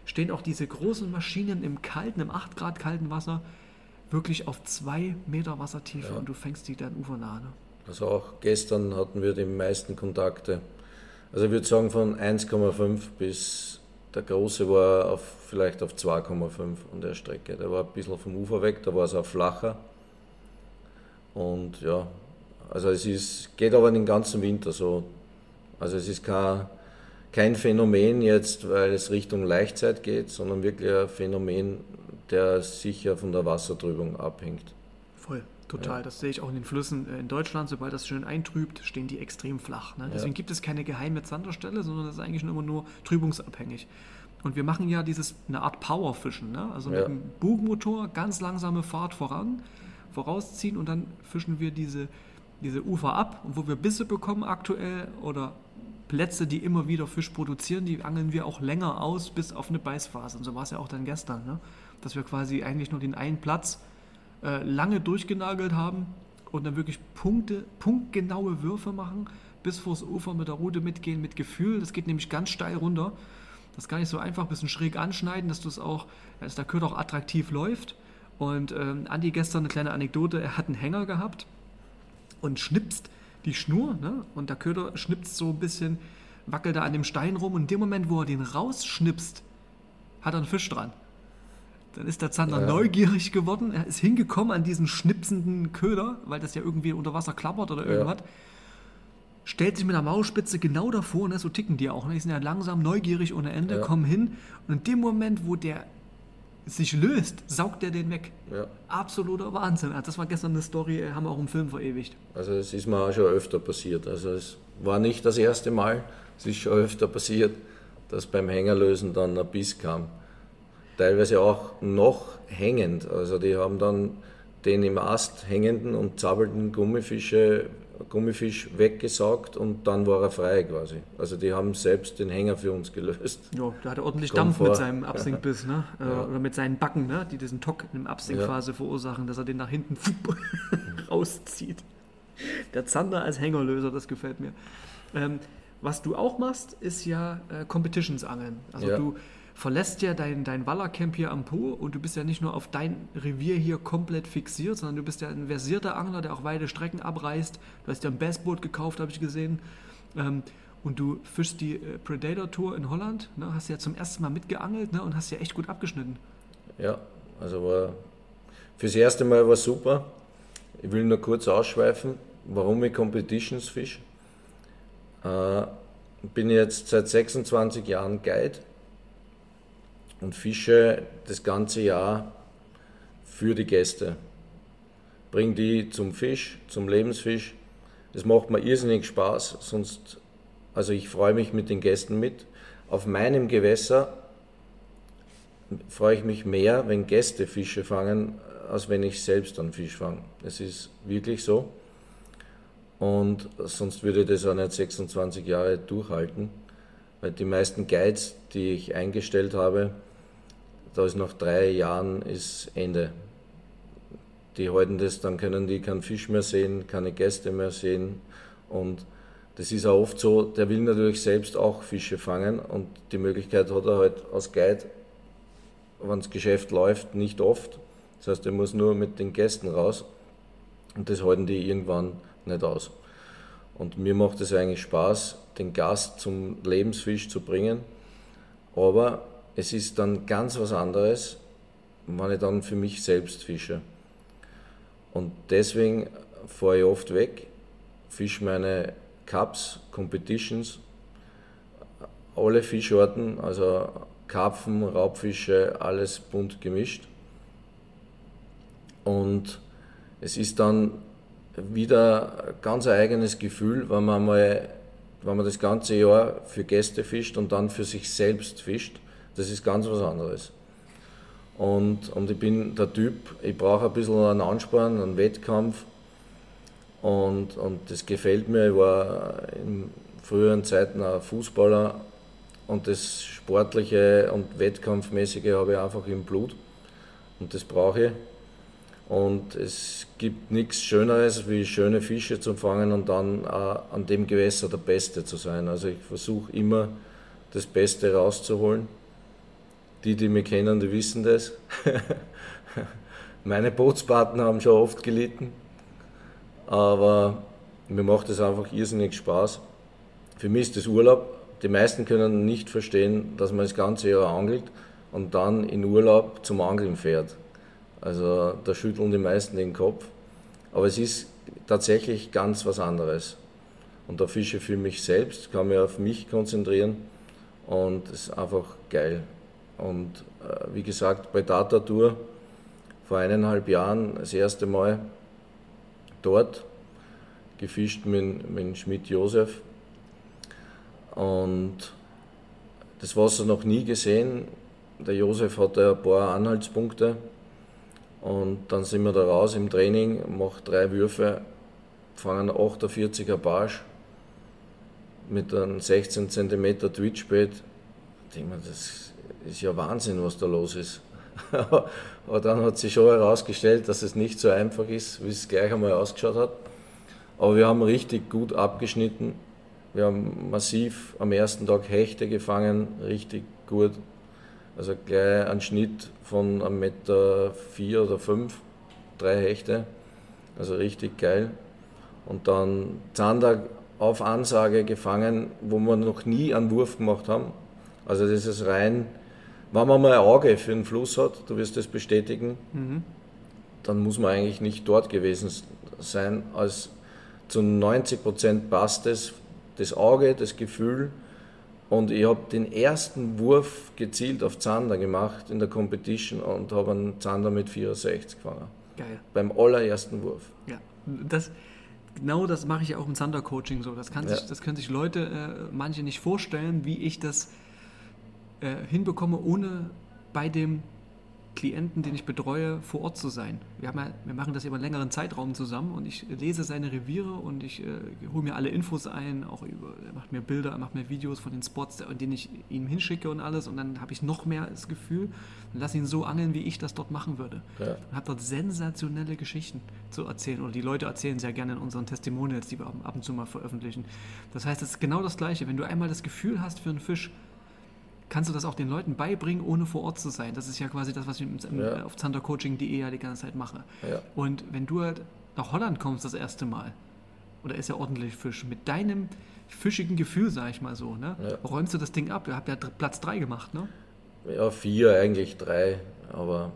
stehen auch diese großen Maschinen im kalten, im 8 Grad kalten Wasser wirklich auf 2 Meter Wassertiefe Ja. und du fängst die dann ufernah. Ne? Also auch gestern hatten wir die meisten Kontakte. Also ich würde sagen von 1,5 bis der große war auf, vielleicht auf 2,5 an der Strecke. Der war ein bisschen vom Ufer weg, da war es auch flacher. Und ja, also es ist, geht aber den ganzen Winter so. Also es ist kein, kein Phänomen jetzt, weil es Richtung Laichzeit geht, sondern wirklich ein Phänomen, der sicher von der Wassertrübung abhängt. Voll, total. Das sehe ich auch in den Flüssen äh, in Deutschland. Sobald das schön eintrübt, stehen die extrem flach. Ne? Deswegen Ja. gibt es keine geheime Zanderstelle, sondern das ist eigentlich immer nur trübungsabhängig. Und wir machen ja dieses eine Art Powerfischen, ne? also mit Ja. dem Bugmotor ganz langsame Fahrt voran, vorausziehen und dann fischen wir diese, diese Ufer ab. Und wo wir Bisse bekommen aktuell oder Plätze, die immer wieder Fisch produzieren, die angeln wir auch länger aus bis auf eine Beißphase. Und so war es ja auch dann gestern, ne? dass wir quasi eigentlich nur den einen Platz äh, lange durchgenagelt haben und dann wirklich Punkte, punktgenaue Würfe machen, bis vors Ufer mit der Rute mitgehen, mit Gefühl. Das geht nämlich ganz steil runter. Das ist gar nicht so einfach, ein bisschen schräg anschneiden, dass du auch, dass der Köder auch attraktiv läuft. Und ähm, Andi gestern eine kleine Anekdote, er hat einen Hänger gehabt und schnipst die Schnur, ne? Und der Köder schnipst so ein bisschen, wackelt da an dem Stein rum und in dem Moment, wo er den rausschnipst, hat er einen Fisch dran. Dann ist der Zander Ja. neugierig geworden. Er ist hingekommen an diesen schnipsenden Köder, weil das ja irgendwie unter Wasser klappert oder Ja. irgendwas. Stellt sich mit der Maulspitze genau davor, ne? so ticken die auch. Ne? Die sind ja langsam neugierig ohne Ende, Ja. kommen hin und in dem Moment, wo der sich löst, saugt er den weg. Ja. Absoluter Wahnsinn. Also Das war gestern eine Story, äh, haben wir auch im Film verewigt. Also es ist mir auch schon öfter passiert. Also es war nicht das erste Mal, es ist schon öfter passiert, dass beim Hängerlösen dann ein Biss kam. Teilweise auch noch hängend. Also die haben dann den im Ast hängenden und zappelnden Gummifische Gummifisch weggesaugt und dann war er frei quasi. Also die haben selbst den Hänger für uns gelöst. Ja, da hat er ordentlich Dampf mit seinem Absinkbiss, ne? Äh, ja. Oder mit seinen Backen, ne? die diesen Tock in der Absinkphase ja. verursachen, dass er den nach hinten rauszieht. Der Zander als Hängerlöser, das gefällt mir. Ähm, was du auch machst, ist ja äh, Competitions-Angeln. Also ja. du verlässt ja dein, dein Wallercamp hier am Po und du bist ja nicht nur auf dein Revier hier komplett fixiert, sondern du bist ja ein versierter Angler, der auch weite Strecken abreißt. Du hast ja ein Bassboot gekauft, habe ich gesehen. Ähm, und du fischst die äh, Predator Tour in Holland, ne? hast ja zum ersten Mal mitgeangelt ne? und hast ja echt gut abgeschnitten. Ja, also war fürs erste Mal war super. Ich will nur kurz ausschweifen, warum ich Competitions fisch. Äh, bin jetzt seit 26 Jahren Guide und fische das ganze Jahr für die Gäste. Bring die zum Fisch, zum Lebensfisch. Es macht mir irrsinnig Spaß, sonst, also ich freue mich mit den Gästen mit. Auf meinem Gewässer freue ich mich mehr, wenn Gäste Fische fangen, als wenn ich selbst einen Fisch fange. Es ist wirklich so. Und sonst würde das auch nicht 26 Jahre durchhalten, weil die meisten Guides, die ich eingestellt habe, da ist nach drei Jahren ist Ende. Die halten das, dann können die keinen Fisch mehr sehen, keine Gäste mehr sehen. Und das ist auch oft so, der will natürlich selbst auch Fische fangen und die Möglichkeit hat er halt als Guide, wenn das Geschäft läuft, nicht oft. Das heißt, er muss nur mit den Gästen raus und das halten die irgendwann nicht aus. Und mir macht es eigentlich Spaß, den Gast zum Lebensfisch zu bringen. Aber es ist dann ganz was anderes, wenn ich dann für mich selbst fische. Und deswegen fahre ich oft weg, fische meine Cups, Competitions, alle Fischarten, also Karpfen, Raubfische, alles bunt gemischt. Und es ist dann wieder ein ganz eigenes Gefühl, wenn man mal, wenn man das ganze Jahr für Gäste fischt und dann für sich selbst fischt. Das ist ganz was anderes. Und, und ich bin der Typ, ich brauche ein bisschen einen Ansporn, einen Wettkampf. Und, und das gefällt mir. Ich war in früheren Zeiten ein Fußballer und das Sportliche und Wettkampfmäßige habe ich einfach im Blut. Und das brauche ich. Und es gibt nichts Schöneres, wie schöne Fische zu fangen und dann an dem Gewässer der Beste zu sein. Also ich versuche immer das Beste rauszuholen. Die, die mich kennen, die wissen das. Meine Bootspartner haben schon oft gelitten, aber mir macht es einfach irrsinnig Spaß. Für mich ist das Urlaub. Die meisten können nicht verstehen, dass man das ganze Jahr angelt und dann in Urlaub zum Angeln fährt. Also da schütteln die meisten den Kopf. Aber es ist tatsächlich ganz was anderes. Und da fische ich für mich selbst, kann mich auf mich konzentrieren und es ist einfach geil. Und äh, wie gesagt, bei Data Tour vor eineinhalb Jahren das erste Mal dort gefischt mit, mit Schmidt Josef. Und das Wasser noch nie gesehen. Der Josef hatte ein paar Anhaltspunkte und dann sind wir da raus im Training, mache drei Würfe, fangen 48er Barsch mit einem 16 cm Twitchbait. Ich denke mir, das ist ja Wahnsinn, was da los ist. Aber dann hat sich schon herausgestellt, dass es nicht so einfach ist, wie es gleich einmal ausgeschaut hat. Aber wir haben richtig gut abgeschnitten. Wir haben massiv am ersten Tag Hechte gefangen, richtig gut. Also gleich ein Schnitt von einem Meter vier oder fünf, drei Hechte. Also richtig geil. Und dann Zander auf Ansage gefangen, wo wir noch nie einen Wurf gemacht haben. Also das ist rein, wenn man mal ein Auge für den Fluss hat, du wirst das bestätigen, mhm. dann muss man eigentlich nicht dort gewesen sein. Als zu 90 Prozent passt es, das Auge, das Gefühl, und ich habe den ersten Wurf gezielt auf Zander gemacht in der Competition und habe einen Zander mit 64 gefangen. Geil. Beim allerersten Wurf. Ja, das, genau das mache ich auch im Zander-Coaching so. Das, kann ja. sich, das können sich Leute, äh, manche nicht vorstellen, wie ich das äh, hinbekomme, ohne bei dem Klienten, den ich betreue, vor Ort zu sein. Wir, ja, wir machen das über einen längeren Zeitraum zusammen und ich lese seine Reviere und ich äh, hole mir alle Infos ein, auch über, er macht mir Bilder, er macht mir Videos von den Spots, in denen ich ihm hinschicke und alles und dann habe ich noch mehr das Gefühl und lasse ihn so angeln, wie ich das dort machen würde. Ja. Und habe dort sensationelle Geschichten zu erzählen oder die Leute erzählen sehr gerne in unseren Testimonials, die wir ab und zu mal veröffentlichen. Das heißt, es ist genau das Gleiche. Wenn du einmal das Gefühl hast für einen Fisch, kannst du das auch den Leuten beibringen, ohne vor Ort zu sein. Das ist ja quasi das, was ich Ja. auf zandercoaching.de ja die ganze Zeit mache. Ja. Und wenn du halt nach Holland kommst das erste Mal, oder ist ja ordentlich Fisch, mit deinem fischigen Gefühl, sag ich mal so, ne, Ja. räumst du das Ding ab. Ihr habt ja Platz 3 gemacht, ne? Ja, vier, eigentlich drei, aber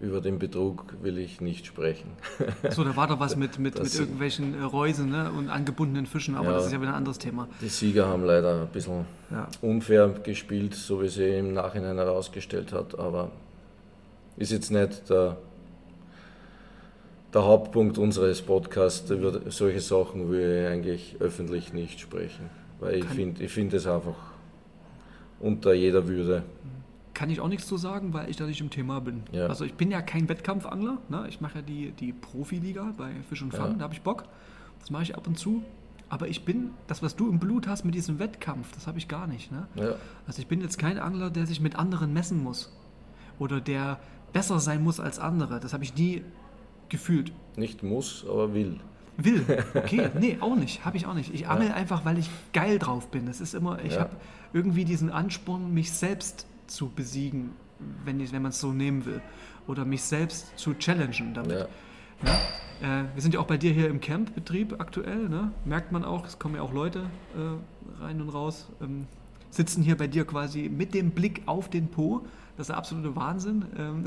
über den Betrug will ich nicht sprechen. So, da war doch was mit, mit, Das mit irgendwelchen äh, Reusen ne? und angebundenen Fischen, aber Ja. das ist ja wieder ein anderes Thema. Die Sieger haben leider ein bisschen Ja. unfair gespielt, so wie sie im Nachhinein herausgestellt hat, aber ist jetzt nicht der, der Hauptpunkt unseres Podcasts. Über solche Sachen will ich eigentlich öffentlich nicht sprechen, weil ich finde ich find es einfach unter jeder Würde. Kann ich auch nichts zu sagen, weil ich da nicht im Thema bin. Ja. Also ich bin ja kein Wettkampfangler. Ne? Ich mache ja die, die Profiliga bei Fisch und Fang, Ja. da habe ich Bock. Das mache ich ab und zu. Aber ich bin, das, was du im Blut hast mit diesem Wettkampf, das habe ich gar nicht. Ne? Ja, Also ich bin jetzt kein Angler, der sich mit anderen messen muss. Oder der besser sein muss als andere. Das habe ich nie gefühlt. nicht muss, aber will. Will. Okay, nee, auch nicht. Habe ich auch nicht. Ich angel einfach, weil ich geil drauf bin. Es ist immer, ich habe irgendwie diesen Ansporn, mich selbst zu besiegen, wenn, ich- wenn man es so nehmen will. Oder mich selbst zu challengen damit. Ja, Äh, wir sind ja auch bei dir hier im Campbetrieb aktuell, ne? merkt man auch, es kommen ja auch Leute äh, rein und raus, ähm, sitzen hier bei dir quasi mit dem Blick auf den Po. Das ist der absolute Wahnsinn. Ähm,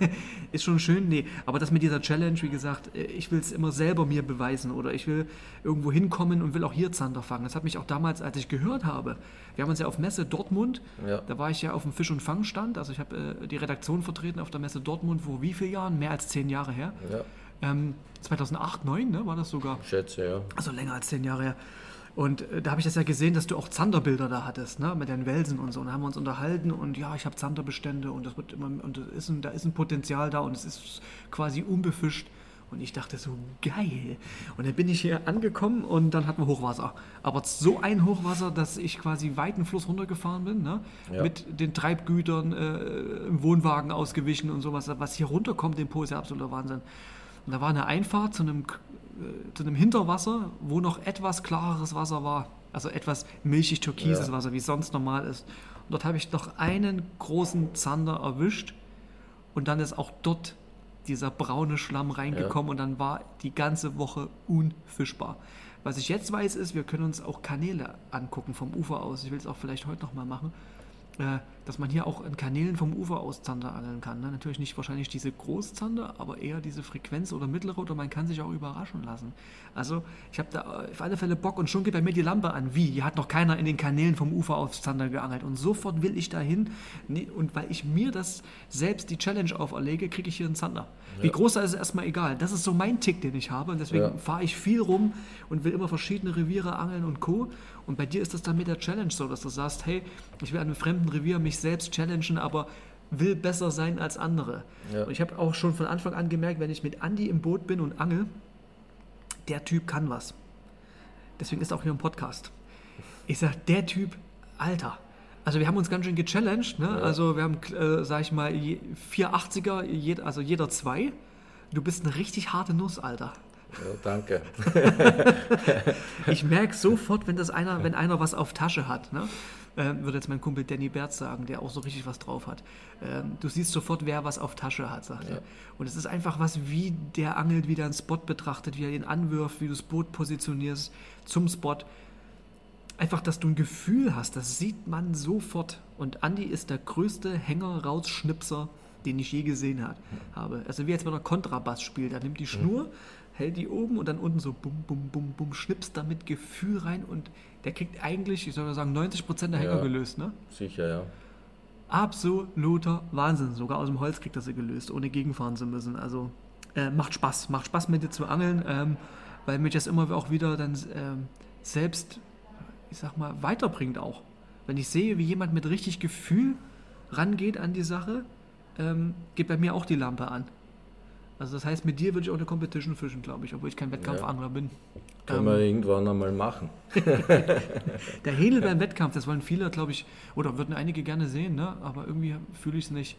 ist schon schön, nee. Aber das mit dieser Challenge, wie gesagt, äh, ich will es immer selber mir beweisen oder ich will irgendwo hinkommen und will auch hier Zander fangen. Das hat mich auch damals, als ich gehört habe, wir haben uns ja auf Messe Dortmund, Ja. da war ich ja auf dem Fisch- und Fangstand, also ich habe äh, die Redaktion vertreten auf der Messe Dortmund, vor wie vielen Jahren? Mehr als zehn Jahre her. ja, Ähm, 2008, 2009 ne, war das sogar. schätze, ja. Also länger als zehn Jahre her. Und äh, da habe ich das ja gesehen, dass du auch Zanderbilder da hattest, ne, mit den Welsen und so. Und da haben wir uns unterhalten und ja, ich habe Zanderbestände und das wird immer und das ist ein, da ist ein Potenzial da und es ist quasi unbefischt. Und ich dachte so, geil. Und dann bin ich hier angekommen und dann hatten wir Hochwasser. Aber so ein Hochwasser, dass ich quasi weiten Fluss runtergefahren bin, ne? Ja. mit den Treibgütern äh, im Wohnwagen ausgewichen und sowas. Was hier runterkommt, den Po ist ja absoluter Wahnsinn. Und da war eine Einfahrt zu einem, zu einem Hinterwasser, wo noch etwas klareres Wasser war. Also etwas milchig-türkises Ja. Wasser, wie es sonst normal ist. Und dort habe ich noch einen großen Zander erwischt. Und dann ist auch dort dieser braune Schlamm reingekommen und dann war die ganze Woche unfischbar. Was ich jetzt weiß, ist, wir können uns auch Kanäle angucken vom Ufer aus. Ich will es auch vielleicht heute nochmal machen. Äh, dass man hier auch in Kanälen vom Ufer aus Zander angeln kann. Ne? Natürlich nicht wahrscheinlich diese Großzander, aber eher diese Frequenz oder mittlere oder man kann sich auch überraschen lassen. Also ich habe da auf alle Fälle Bock und schon geht bei mir die Lampe an. Wie? Hier hat noch keiner in den Kanälen vom Ufer aus Zander geangelt und sofort will ich dahin. Nee, und weil ich mir das selbst die Challenge auferlege, kriege ich hier einen Zander. Wie groß er ist, ist erstmal egal. Das ist so mein Tick, den ich habe und deswegen Ja. fahre ich viel rum und will immer verschiedene Reviere angeln und Co. Und bei dir ist das dann mit der Challenge so, dass du sagst, hey, ich will an einem fremden Revier mich selbst challengen, aber will besser sein als andere. Ja. Und ich habe auch schon von Anfang an gemerkt, wenn ich mit Andi im Boot bin und angel, der Typ kann was. Deswegen ist er auch hier im Podcast. Ich sag, der Typ, Alter. Also wir haben uns ganz schön gechallenged, ne? Also wir haben, äh, sag ich mal, je- 480er, jed, also jeder zwei. Du bist eine richtig harte Nuss, Alter. ja danke. Ich merke sofort, wenn das einer, wenn einer was auf Tasche hat, ne? Ähm, würde jetzt mein Kumpel Danny Bert sagen, der auch so richtig was drauf hat. Ähm, du siehst sofort, wer was auf Tasche hat, sagt er. Und es ist einfach was, wie der angelt, wie der einen Spot betrachtet, wie er ihn anwirft, wie du das Boot positionierst zum Spot. Einfach, dass du ein Gefühl hast, das sieht man sofort. Und Andy ist der größte Hänger-Rausschnipser, den ich je gesehen hat, habe. Also wie als wenn er Kontrabass spielt. Er nimmt die Schnur, hält die oben und dann unten so bum, bum, bum, bum, schnipst damit Gefühl rein und der kriegt eigentlich, ich soll mal sagen, 90% der Hänger Ja. gelöst. Ne? Sicher, ja. Absoluter Wahnsinn. Sogar aus dem Holz kriegt er sie gelöst, ohne gegenfahren zu müssen. Also äh, macht Spaß. Macht Spaß mit dir zu angeln, ähm, weil mich das immer auch wieder dann ähm, selbst, ich sag mal, weiterbringt auch. Wenn ich sehe, wie jemand mit richtig Gefühl rangeht an die Sache, ähm, geht bei mir auch die Lampe an. Also das heißt, mit dir würde ich auch eine Competition fischen, glaube ich, obwohl ich kein Wettkampfangler bin. Können wir irgendwann einmal machen. Der Hähnel beim Wettkampf, das wollen viele, glaube ich, oder würden einige gerne sehen, ne? aber irgendwie fühle ich es nicht.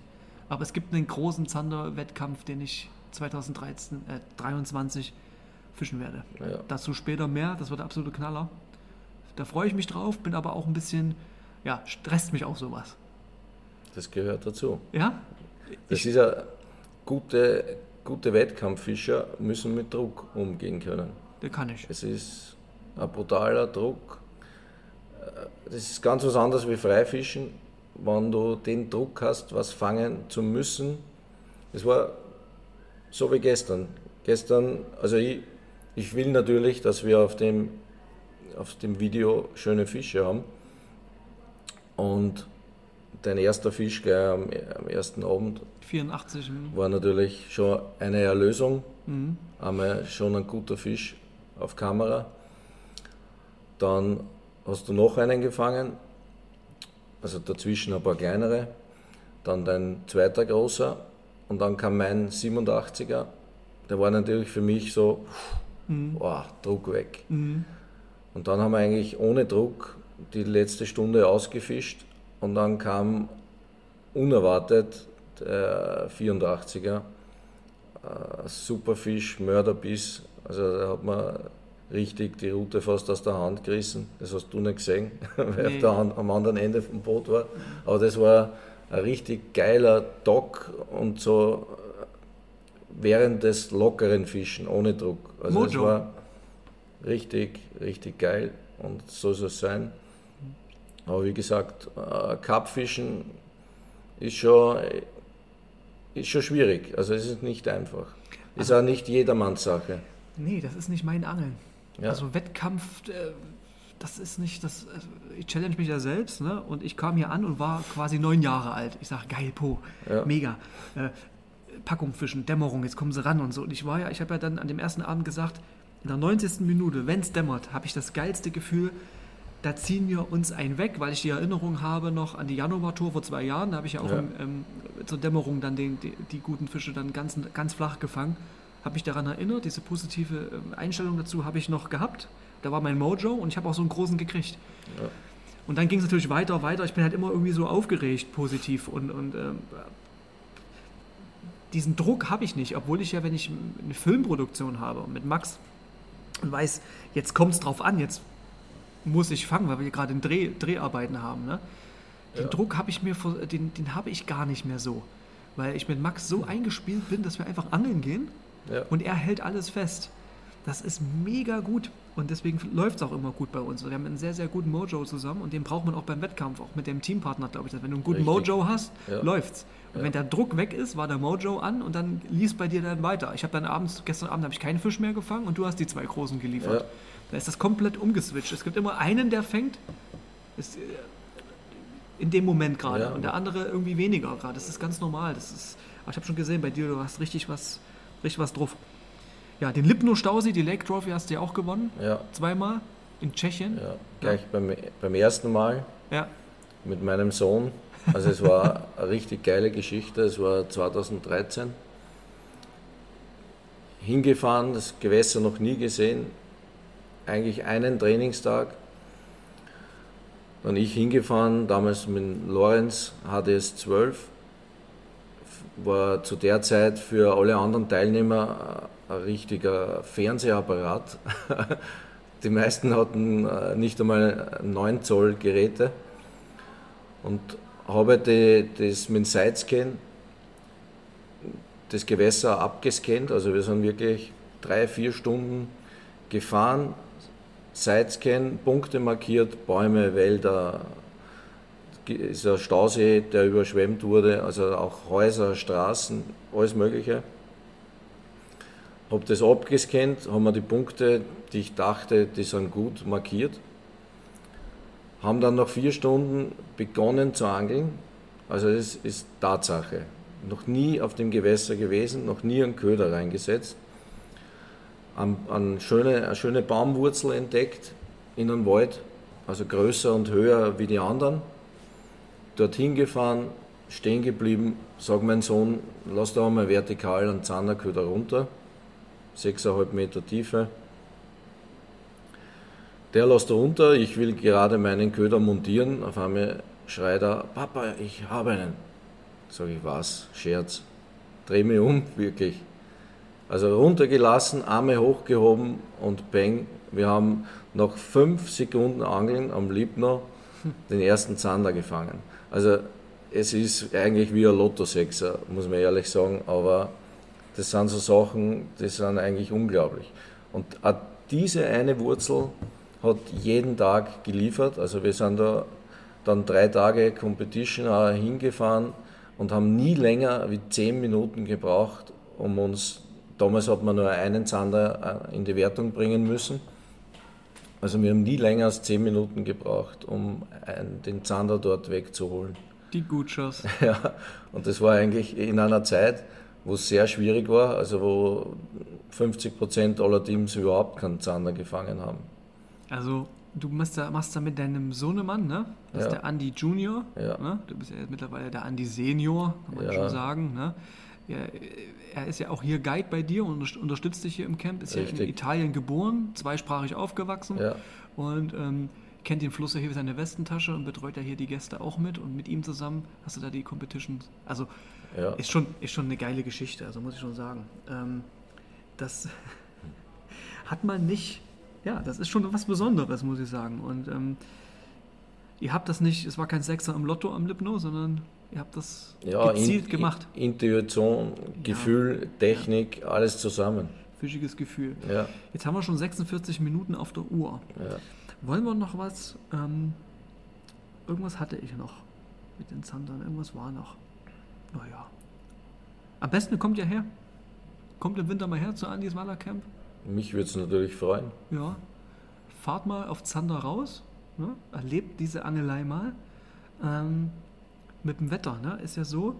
Aber es gibt einen großen Zander-Wettkampf, den ich 2013, äh, 23 fischen werde. Ja. Dazu später mehr, das wird der absolute Knaller. Da freue ich mich drauf, bin aber auch ein bisschen, ja, stresst mich auch sowas. Das gehört dazu. Ja? Das ist ja gute, gute Wettkampffischer müssen mit Druck umgehen können. Der kann ich. Es ist ein brutaler Druck. Äh, Das ist ganz was anderes wie Freifischen, wenn du den Druck hast, was fangen zu müssen. Es war so wie gestern. Gestern, also ich, ich will natürlich, dass wir auf dem, auf dem Video schöne Fische haben. Und dein erster Fisch gleich am, am ersten Abend 84. hm. war natürlich schon eine Erlösung. Einmal schon ein guter Fisch auf Kamera. Dann hast du noch einen gefangen, also dazwischen ein paar kleinere. Dann dein zweiter großer und dann kam mein 87er. Der war natürlich für mich so, boah, Druck weg. Und dann haben wir eigentlich ohne Druck die letzte Stunde ausgefischt und dann kam unerwartet der 84er. Äh, super Fisch, Mörderbiss. Also da hat man richtig die Route fast aus der Hand gerissen. Das hast du nicht gesehen, weil Nee. ich da an- am anderen Ende vom Boot war. Aber das war ein richtig geiler Dock und so äh, während des lockeren Fischen, ohne Druck. Also das Mojo. war richtig, richtig geil und so soll es sein. Aber wie gesagt, äh, Karpfischen ist schon, ist schon schwierig. Also es ist nicht einfach. Ist auch nicht jedermanns Sache. Nee, das ist nicht mein Angeln. Ja. Also Wettkampf, äh, das ist nicht, das, äh, ich challenge mich ja selbst, ne? Und ich kam hier an und war quasi neun Jahre alt. Ich sage, geil, Po, Ja. mega. Äh, Packung fischen, Dämmerung, jetzt kommen sie ran und so. Und ich war ja, ich habe ja dann an dem ersten Abend gesagt, in der 90. Minute, wenn es dämmert, habe ich das geilste Gefühl, da ziehen wir uns einen weg, weil ich die Erinnerung habe noch an die Januar-Tour vor zwei Jahren. Da habe ich ja auch Ja. Im, ähm, zur Dämmerung dann den, die, die guten Fische dann ganz, ganz flach gefangen. Habe mich daran erinnert, diese positive ähm, Einstellung dazu habe ich noch gehabt. Da war mein Mojo und ich habe auch so einen großen gekriegt. Ja. Und dann ging es natürlich weiter, weiter. Ich bin halt immer irgendwie so aufgeregt, positiv. Und, und ähm, diesen Druck habe ich nicht, obwohl ich ja, wenn ich eine Filmproduktion habe mit Max und weiß, jetzt kommt es drauf an, jetzt muss ich fangen, weil wir gerade in Dreh, Dreharbeiten haben. Ne? Den Ja. Druck habe ich mir, den, den habe ich gar nicht mehr so, weil ich mit Max so eingespielt bin, dass wir einfach angeln gehen Ja. und er hält alles fest. Das ist mega gut und deswegen läuft es auch immer gut bei uns. Wir haben einen sehr, sehr guten Mojo zusammen und den braucht man auch beim Wettkampf, auch mit dem Teampartner, glaube ich. Wenn du einen guten Richtig. Mojo hast, Ja. läuft's. Und Ja. wenn der Druck weg ist, war der Mojo an und dann lief bei dir dann weiter. Ich habe dann abends, gestern Abend habe ich keinen Fisch mehr gefangen und du hast die zwei großen geliefert. Ja. Da ist das komplett umgeswitcht. Es gibt immer einen, der fängt, ist, äh, in dem Moment gerade Ja. und der andere irgendwie weniger gerade. Das ist ganz normal. Das ist, aber ich habe schon gesehen, bei dir, du hast richtig was, richtig was drauf. Ja, den Lipno Stausee, die Lake Trophy hast du ja auch gewonnen. Ja, Zweimal in Tschechien. ja. Gleich beim, beim ersten Mal Ja. mit meinem Sohn. Also es war eine richtig geile Geschichte. Es war 2013. Hingefahren, das Gewässer noch nie gesehen. Eigentlich einen Trainingstag. Dann ich hingefahren, damals mit Lorenz HDS 12. War zu der Zeit für alle anderen Teilnehmer äh, ein richtiger Fernsehapparat. Die meisten hatten äh, nicht einmal 9 Zoll Geräte und habe die, das mit Sidescan das Gewässer abgescannt. Also wir sind wirklich drei, vier Stunden gefahren, Sidescan, Punkte markiert, Bäume, Wälder, ist ein Stausee, der überschwemmt wurde, also auch Häuser, Straßen, alles Mögliche. Habe das abgescannt, haben wir die Punkte, die ich dachte, die sind gut markiert haben dann nach vier Stunden begonnen zu angeln. Also das ist Tatsache. Noch nie auf dem Gewässer gewesen, noch nie einen Köder reingesetzt. An, an schöne, eine schöne Baumwurzel entdeckt in einem Wald, also größer und höher wie die anderen. Dorthin gefahren, stehen geblieben, sag mein Sohn, lass da einmal vertikal einen Zanderköder runter, 6,5 Meter Tiefe. Der lässt da runter, ich will gerade meinen Köder montieren, auf einmal schreit er, Papa, ich habe einen. Sag ich, was? Scherz. Dreh mich um, wirklich. Also runtergelassen, Arme hochgehoben und bang, wir haben nach fünf Sekunden Angeln am Liebner den ersten Zander gefangen. Also es ist eigentlich wie ein Lotto-Sechser, muss man ehrlich sagen, aber das sind so Sachen, die sind eigentlich unglaublich. Und auch diese eine Wurzel hat jeden Tag geliefert. Also wir sind da dann drei Tage Competition hingefahren und haben nie länger wie zehn Minuten gebraucht, um uns, damals hat man nur einen Zander äh, in die Wertung bringen müssen. Also wir haben nie länger als zehn Minuten gebraucht, um den Zander dort wegzuholen. Die Gutschers. Ja, und das war eigentlich in einer Zeit, wo es sehr schwierig war, also wo 50 Prozent aller Teams überhaupt keinen Zander gefangen haben. Also du machst da, machst da mit deinem Sohnemann, ne? Das Ja. ist der Andi Junior. Ja. Ne? Du bist ja mittlerweile der Andi Senior, kann man Ja. schon sagen. Ne? Er, er ist ja auch hier Guide bei dir und unterst- unterstützt dich hier im Camp. Ist ja in Richtig. Italien geboren, zweisprachig aufgewachsen Ja. und ähm, kennt den Fluss ja hier wie seine Westentasche und betreut ja hier die Gäste auch mit. Und mit ihm zusammen hast du da die Competitions. Also Ja. ist schon, ist schon eine geile Geschichte, also muss ich schon sagen. Ähm, das hat man nicht, ja, das ist schon was Besonderes, muss ich sagen. Und ähm, ihr habt das nicht, es war kein Sechser im Lotto am Lipno, sondern ihr habt das Ja, gezielt in- gemacht. Intuition, Gefühl, Technik, alles zusammen. Fischiges Gefühl. Ja, Jetzt haben wir schon 46 Minuten auf der Uhr. ja. Wollen wir noch was? Ähm, irgendwas hatte ich noch mit den Zandern. Irgendwas war noch. Naja. Am besten ihr kommt ja her. Kommt im Winter mal her zu Andys Wallercamp. Mich würde es natürlich freuen. Ja. Fahrt mal auf Zander raus. Ne? Erlebt diese Angelei mal. Ähm, mit dem Wetter, ne? Ist ja so.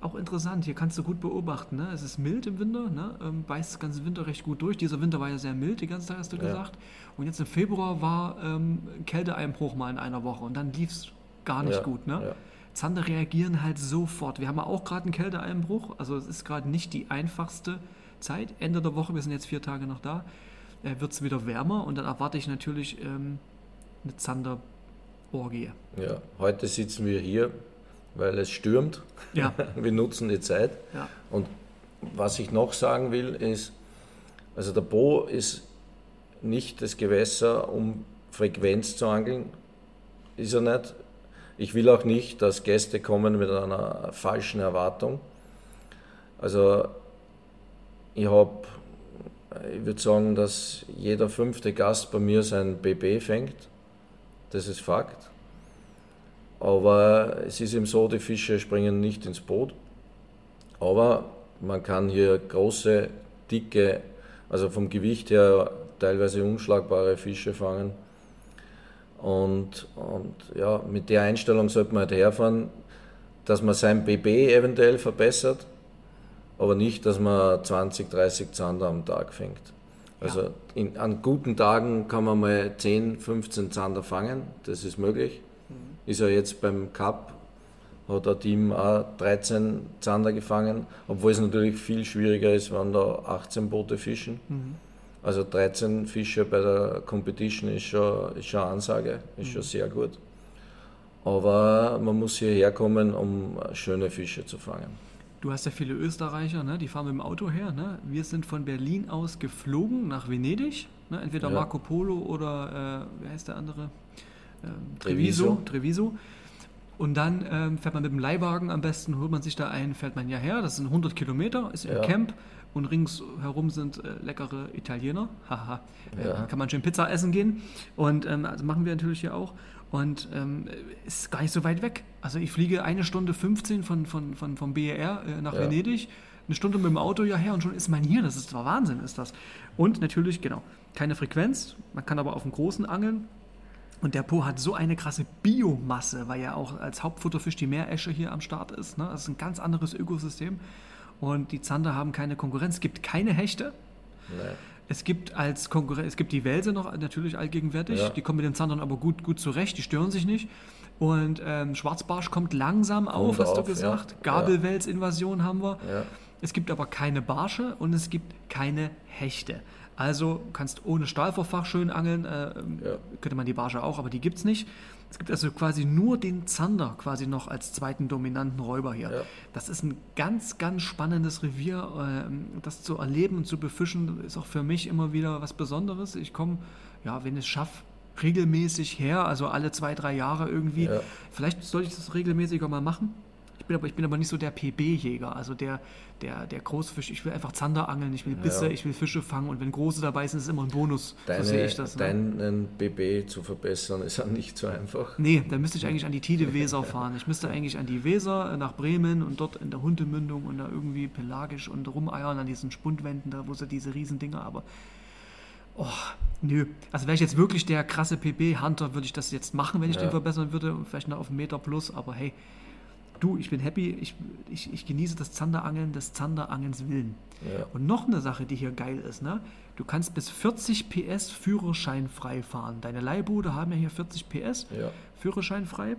Auch interessant, hier kannst du gut beobachten. Ne? Es ist mild im Winter, ne? ähm, beißt das ganze Winter recht gut durch. Dieser Winter war ja sehr mild, die ganze Zeit hast du Ja. gesagt. Und jetzt im Februar war ähm, Kälteeinbruch mal in einer Woche und dann lief es gar nicht Ja, gut. Ne? ja. Zander reagieren halt sofort. Wir haben ja auch gerade einen Kälteeinbruch, also es ist gerade nicht die einfachste Zeit. Ende der Woche, wir sind jetzt vier Tage noch da, äh, wird es wieder wärmer und dann erwarte ich natürlich ähm, eine Zander-Orgie. Ja, heute sitzen wir hier, weil es stürmt. Ja, Wir nutzen die Zeit. ja, Und was ich noch sagen will, ist, also der Po ist nicht das Gewässer, um Frequenz zu angeln. Ist er nicht. Ich will auch nicht, dass Gäste kommen mit einer falschen Erwartung. Also ich habe, ich würde sagen, dass jeder fünfte Gast bei mir sein BB fängt. Das ist Fakt. Aber es ist eben so, die Fische springen nicht ins Boot. Aber man kann hier große, dicke, also vom Gewicht her teilweise unschlagbare Fische fangen. Und, und ja, mit der Einstellung sollte man halt herfahren, dass man sein BB eventuell verbessert, aber nicht, dass man 20, 30 Zander am Tag fängt. Also in, an guten Tagen kann man mal 10, 15 Zander fangen, das ist möglich. Ist ja jetzt beim Cup, hat ein Team auch 13 Zander gefangen, obwohl es natürlich viel schwieriger ist, wenn da 18 Boote fischen. Also 13 Fische bei der Competition ist schon, ist schon eine Ansage, ist schon sehr gut. Aber man muss hierher kommen, um schöne Fische zu fangen. Du hast ja viele Österreicher, ne? die fahren mit dem Auto her. Ne? Wir sind von Berlin aus geflogen nach Venedig. Ne? Entweder Ja. Marco Polo oder, äh, wie heißt der andere? Ähm, Treviso. Treviso. Und dann ähm, fährt man mit dem Leihwagen am besten, holt man sich da ein, fährt man ja her. Das sind 100 Kilometer, ist im Ja. Camp. Und ringsherum sind äh, leckere Italiener. Haha. Äh, Ja. Kann man schön Pizza essen gehen. Und ähm, also machen wir natürlich hier auch. Und ähm, ist gar nicht so weit weg. Also ich fliege eine Stunde 15 von, von, von, vom BER äh, nach Ja. Venedig. Eine Stunde mit dem Auto hierher und schon ist man hier. Das ist zwar Wahnsinn, ist das. Und natürlich, genau, keine Frequenz. Man kann aber auf dem Großen angeln. Und der Po hat so eine krasse Biomasse, weil ja auch als Hauptfutterfisch die Meeresche hier am Start ist. Ne? Das ist ein ganz anderes Ökosystem. Und die Zander haben keine Konkurrenz. Es gibt keine Hechte. Nee. Es gibt als Konkurrenz, es gibt die Welse noch natürlich allgegenwärtig. Ja. Die kommen mit den Zandern aber gut, gut zurecht, die stören sich nicht. Und ähm, Schwarzbarsch kommt langsam auf, hast du auf, gesagt. ja. Gabelwels-Invasion haben wir. Ja. Es gibt aber keine Barsche und es gibt keine Hechte. Also kannst ohne Stahlverfach schön angeln, äh, könnte man die Barsche auch, aber die gibt es nicht. Es gibt also quasi nur den Zander quasi noch als zweiten dominanten Räuber hier. Ja. Das ist ein ganz, ganz spannendes Revier. ähm, Das zu erleben und zu befischen ist auch für mich immer wieder was Besonderes. Ich komme, ja, wenn ich es schaffe, regelmäßig her, also alle zwei, drei Jahre irgendwie. Ja. Vielleicht sollte ich das regelmäßiger mal machen. Ich bin aber, ich bin aber nicht so der PB-Jäger, also der, der, der Großfisch. Ich will einfach Zander angeln, ich will Bisse, Ja. ich will Fische fangen und wenn große dabei sind, ist es immer ein Bonus. Deine, so sehe ich das. Ne? Deinen BB zu verbessern ist auch nicht so einfach. Nee, dann müsste ich eigentlich an die Tide Weser fahren. Ich müsste eigentlich an die Weser äh, nach Bremen und dort in der Hundemündung und da irgendwie pelagisch und rumeiern an diesen Spundwänden, da wo sie diese Riesendinger, aber oh, nö. Also wäre ich jetzt wirklich der krasse PB-Hunter, würde ich das jetzt machen, wenn ich Ja. den verbessern würde, und vielleicht noch auf einen Meter plus, aber hey, du, ich bin happy, ich, ich, ich genieße das Zanderangeln des Zanderangelns willen. Ja. Und noch eine Sache, die hier geil ist, ne? Du kannst bis 40 PS Führerschein frei fahren. Deine Leihboote haben ja hier 40 PS. Ja. Führerschein frei.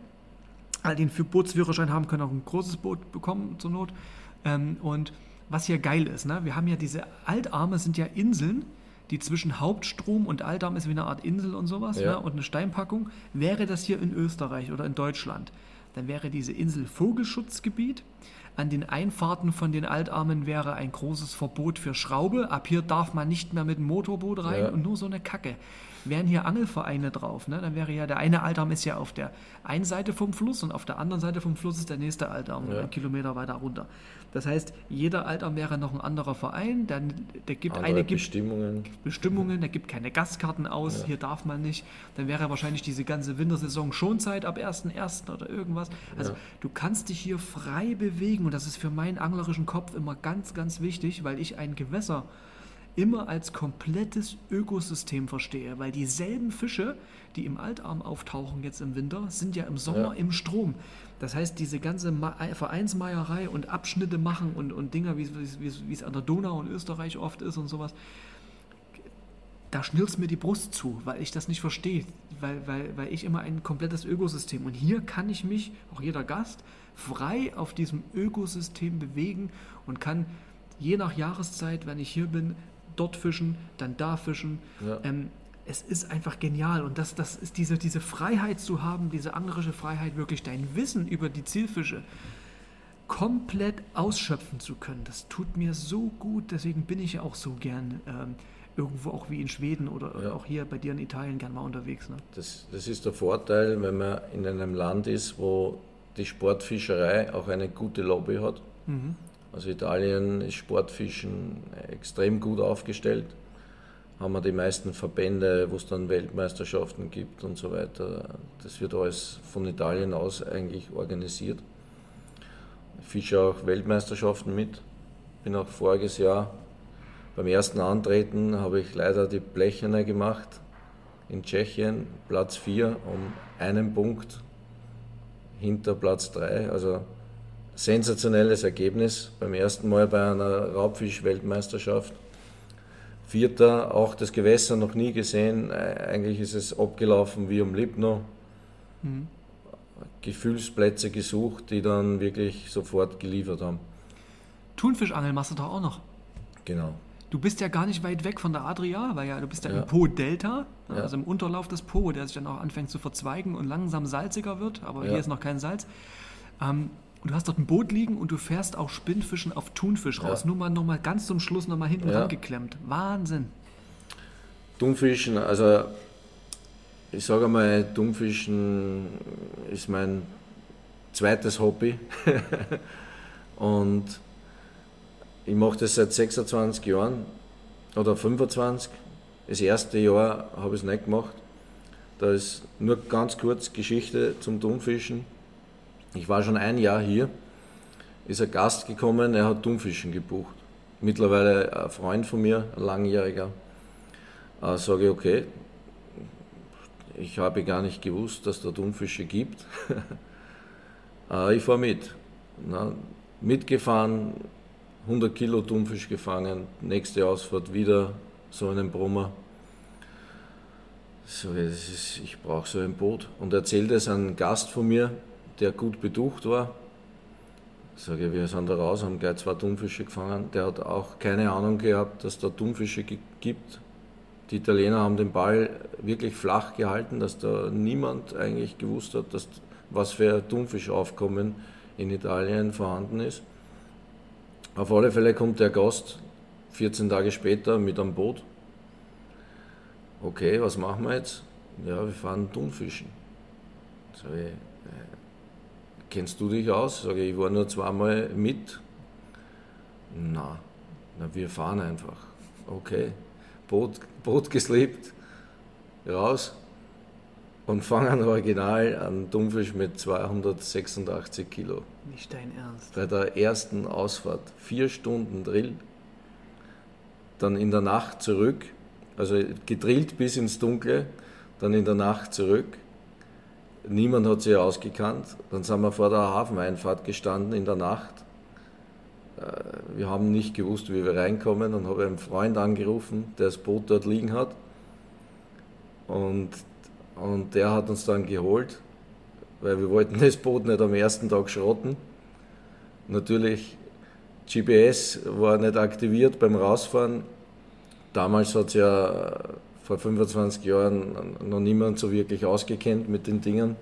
All Für- Bootsführerschein haben, können auch ein großes Boot bekommen zur Not. Ähm, und was hier geil ist, ne? wir haben ja diese Altarme, sind ja Inseln, die zwischen Hauptstrom und Altarm ist wie eine Art Insel und sowas Ja. ne? und eine Steinpackung. Wäre das hier in Österreich oder in Deutschland, dann wäre diese Insel Vogelschutzgebiet. An den Einfahrten von den Altarmen wäre ein großes Verbot für Schraube. Ab hier darf man nicht mehr mit dem Motorboot rein Ja. und nur so eine Kacke. Wären hier Angelvereine drauf, ne? dann wäre ja der eine Altarm ist ja auf der einen Seite vom Fluss und auf der anderen Seite vom Fluss ist der nächste Altarm, Ja. einen Kilometer weiter runter. Das heißt, jeder Altarm wäre noch ein anderer Verein, dann, der gibt Andere eine gibt Bestimmungen. Bestimmungen, der gibt keine Gastkarten aus, Ja. hier darf man nicht. Dann wäre wahrscheinlich diese ganze Wintersaison Schonzeit ab 1.1. oder irgendwas. Also Ja. du kannst dich hier frei bewegen und das ist für meinen anglerischen Kopf immer ganz, ganz wichtig, weil ich ein Gewässer immer als komplettes Ökosystem verstehe, weil dieselben Fische, die im Altarm auftauchen jetzt im Winter, sind ja im Sommer Ja. im Strom. Das heißt, diese ganze Ma- Vereinsmeierei und Abschnitte machen und, und Dinger, wie es an der Donau in Österreich oft ist und sowas, da schnürzt mir die Brust zu, weil ich das nicht verstehe, weil, weil, weil ich immer ein komplettes Ökosystem und hier kann ich mich, auch jeder Gast, frei auf diesem Ökosystem bewegen und kann je nach Jahreszeit, wenn ich hier bin, dort fischen, dann da fischen. Ja. Ähm, es ist einfach genial und das, das ist diese, diese Freiheit zu haben, diese anglerische Freiheit, wirklich dein Wissen über die Zielfische komplett ausschöpfen zu können. Das tut mir so gut, deswegen bin ich ja auch so gern ähm, irgendwo auch wie in Schweden oder Ja. auch hier bei dir in Italien gern mal unterwegs. Ne? Das, das ist der Vorteil, wenn man in einem Land ist, wo die Sportfischerei auch eine gute Lobby hat. Mhm. Also Italien ist Sportfischen extrem gut aufgestellt. Haben wir die meisten Verbände, wo es dann Weltmeisterschaften gibt und so weiter. Das wird alles von Italien aus eigentlich organisiert. Ich fische auch Weltmeisterschaften mit. Bin auch voriges Jahr beim ersten Antreten habe ich leider die Blecherne gemacht in Tschechien, Platz 4 um einen Punkt hinter Platz 3. Also sensationelles Ergebnis beim ersten Mal bei einer Raubfisch-Weltmeisterschaft. Vierter, auch das Gewässer noch nie gesehen. Eigentlich ist es abgelaufen wie um Lipno. Mhm. Gefühlsplätze gesucht, die dann wirklich sofort geliefert haben. Thunfischangeln machst du doch auch noch. Genau. Du bist ja gar nicht weit weg von der Adria, weil ja du bist ja, Ja. im Po-Delta, Ja. also im Unterlauf des Po, der sich dann auch anfängt zu verzweigen und langsam salziger wird, aber Ja. hier ist noch kein Salz. Ähm, und du hast dort ein Boot liegen und du fährst auch Spinnfischen auf Thunfisch raus. Ja. Nur mal, noch mal ganz zum Schluss noch mal hinten Ja. rangeklemmt. Wahnsinn. Dummfischen, also ich sage mal, Dummfischen ist mein zweites Hobby. Und ich mache das seit 26 Jahren oder 25. Das erste Jahr habe ich es nicht gemacht. Da ist nur ganz kurz Geschichte zum Dummfischen. Ich war schon ein Jahr hier, ist ein Gast gekommen, er hat Dummfischen gebucht. Mittlerweile ein Freund von mir, ein langjähriger. Äh, sage ich, okay, ich habe gar nicht gewusst, dass da Thunfische gibt. äh, ich fahre mit. Na, mitgefahren, 100 Kilo Thunfisch gefangen, nächste Ausfahrt wieder so einen Brummer. So, ist, ich brauche so ein Boot. Und erzählt es einem Gast von mir, der gut beducht war. Sage, wir sind da raus, haben gleich zwei Thunfische gefangen. Der hat auch keine Ahnung gehabt, dass da Thunfische gibt. Die Italiener haben den Ball wirklich flach gehalten, dass da niemand eigentlich gewusst hat, dass, was für Thunfischaufkommen in Italien vorhanden ist. Auf alle Fälle kommt der Gast 14 Tage später mit einem Boot. Okay, was machen wir jetzt? Ja, wir fahren Thunfischen. Sag ich, kennst du dich aus? Sage ich, ich war nur zweimal mit. Na, na, wir fahren einfach. Okay, Boot, Boot geslebt, raus und fangen original an Thunfisch mit 286 Kilo. Nicht dein Ernst. Bei der ersten Ausfahrt. Vier Stunden Drill, dann in der Nacht zurück, also gedrillt bis ins Dunkle, dann in der Nacht zurück. Niemand hat sich ausgekannt. Dann sind wir vor der Hafeneinfahrt gestanden in der Nacht. Äh, wir haben nicht gewusst, wie wir reinkommen und habe einen Freund angerufen, der das Boot dort liegen hat. Und, und der hat uns dann geholt, weil wir wollten das Boot nicht am ersten Tag schrotten. Natürlich, GPS war nicht aktiviert beim Rausfahren. Damals hat es ja vor 25 Jahren noch niemand so wirklich ausgekennt mit den Dingen.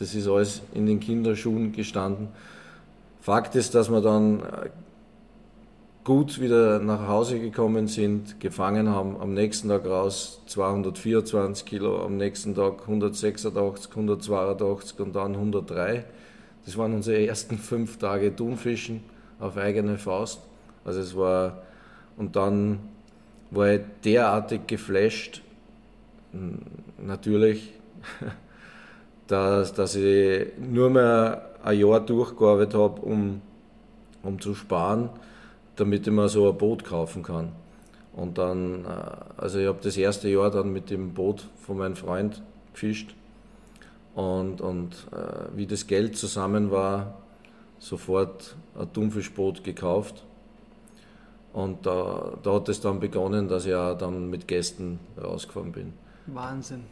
Das ist alles in den Kinderschuhen gestanden. Fakt ist, dass wir dann äh, gut wieder nach Hause gekommen sind, gefangen haben, am nächsten Tag raus 224 Kilo, am nächsten Tag 186, 182 und dann 103. Das waren unsere ersten fünf Tage Thunfischen auf eigene Faust. Also es war, und dann war ich derartig geflasht, natürlich, dass, dass ich nur mehr ein Jahr durchgearbeitet habe, um, um zu sparen, damit ich mir so ein Boot kaufen kann. Und dann, äh, also ich habe das erste Jahr dann mit dem Boot von meinem Freund gefischt. Und, und äh, wie das Geld zusammen war, sofort ein Thunfischboot gekauft. Und da, da hat es dann begonnen, dass ich auch dann mit Gästen rausgefahren bin. Wahnsinn.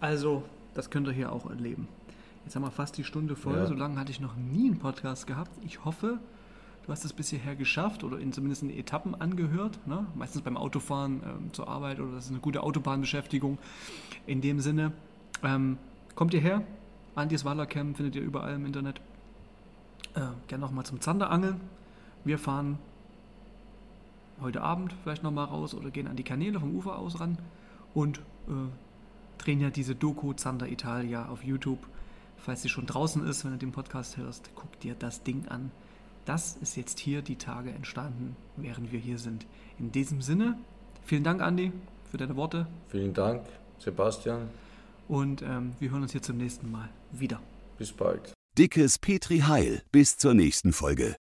Also, das könnt ihr hier auch erleben. Jetzt haben wir fast die Stunde voll. Ja. So lange hatte ich noch nie einen Podcast gehabt. Ich hoffe, du hast es bis hierher geschafft oder in zumindest in Etappen angehört. Ne? Meistens beim Autofahren ähm, zur Arbeit oder das ist eine gute Autobahnbeschäftigung. In dem Sinne, ähm, kommt ihr her. Andis Wallercamp findet ihr überall im Internet. Äh, gerne nochmal zum Zanderangeln. Wir fahren heute Abend vielleicht nochmal raus oder gehen an die Kanäle vom Ufer aus ran und äh, drehen ja diese Doku Zander Italia auf YouTube falls sie schon draußen ist, wenn du den Podcast hörst, guck dir das Ding an. Das ist jetzt hier die Tage entstanden, während wir hier sind. In diesem Sinne, vielen Dank, Andi, für deine Worte. Vielen Dank, Sebastian. Und ähm, wir hören uns hier zum nächsten Mal wieder. Bis bald. Dickes Petri Heil. Bis zur nächsten Folge.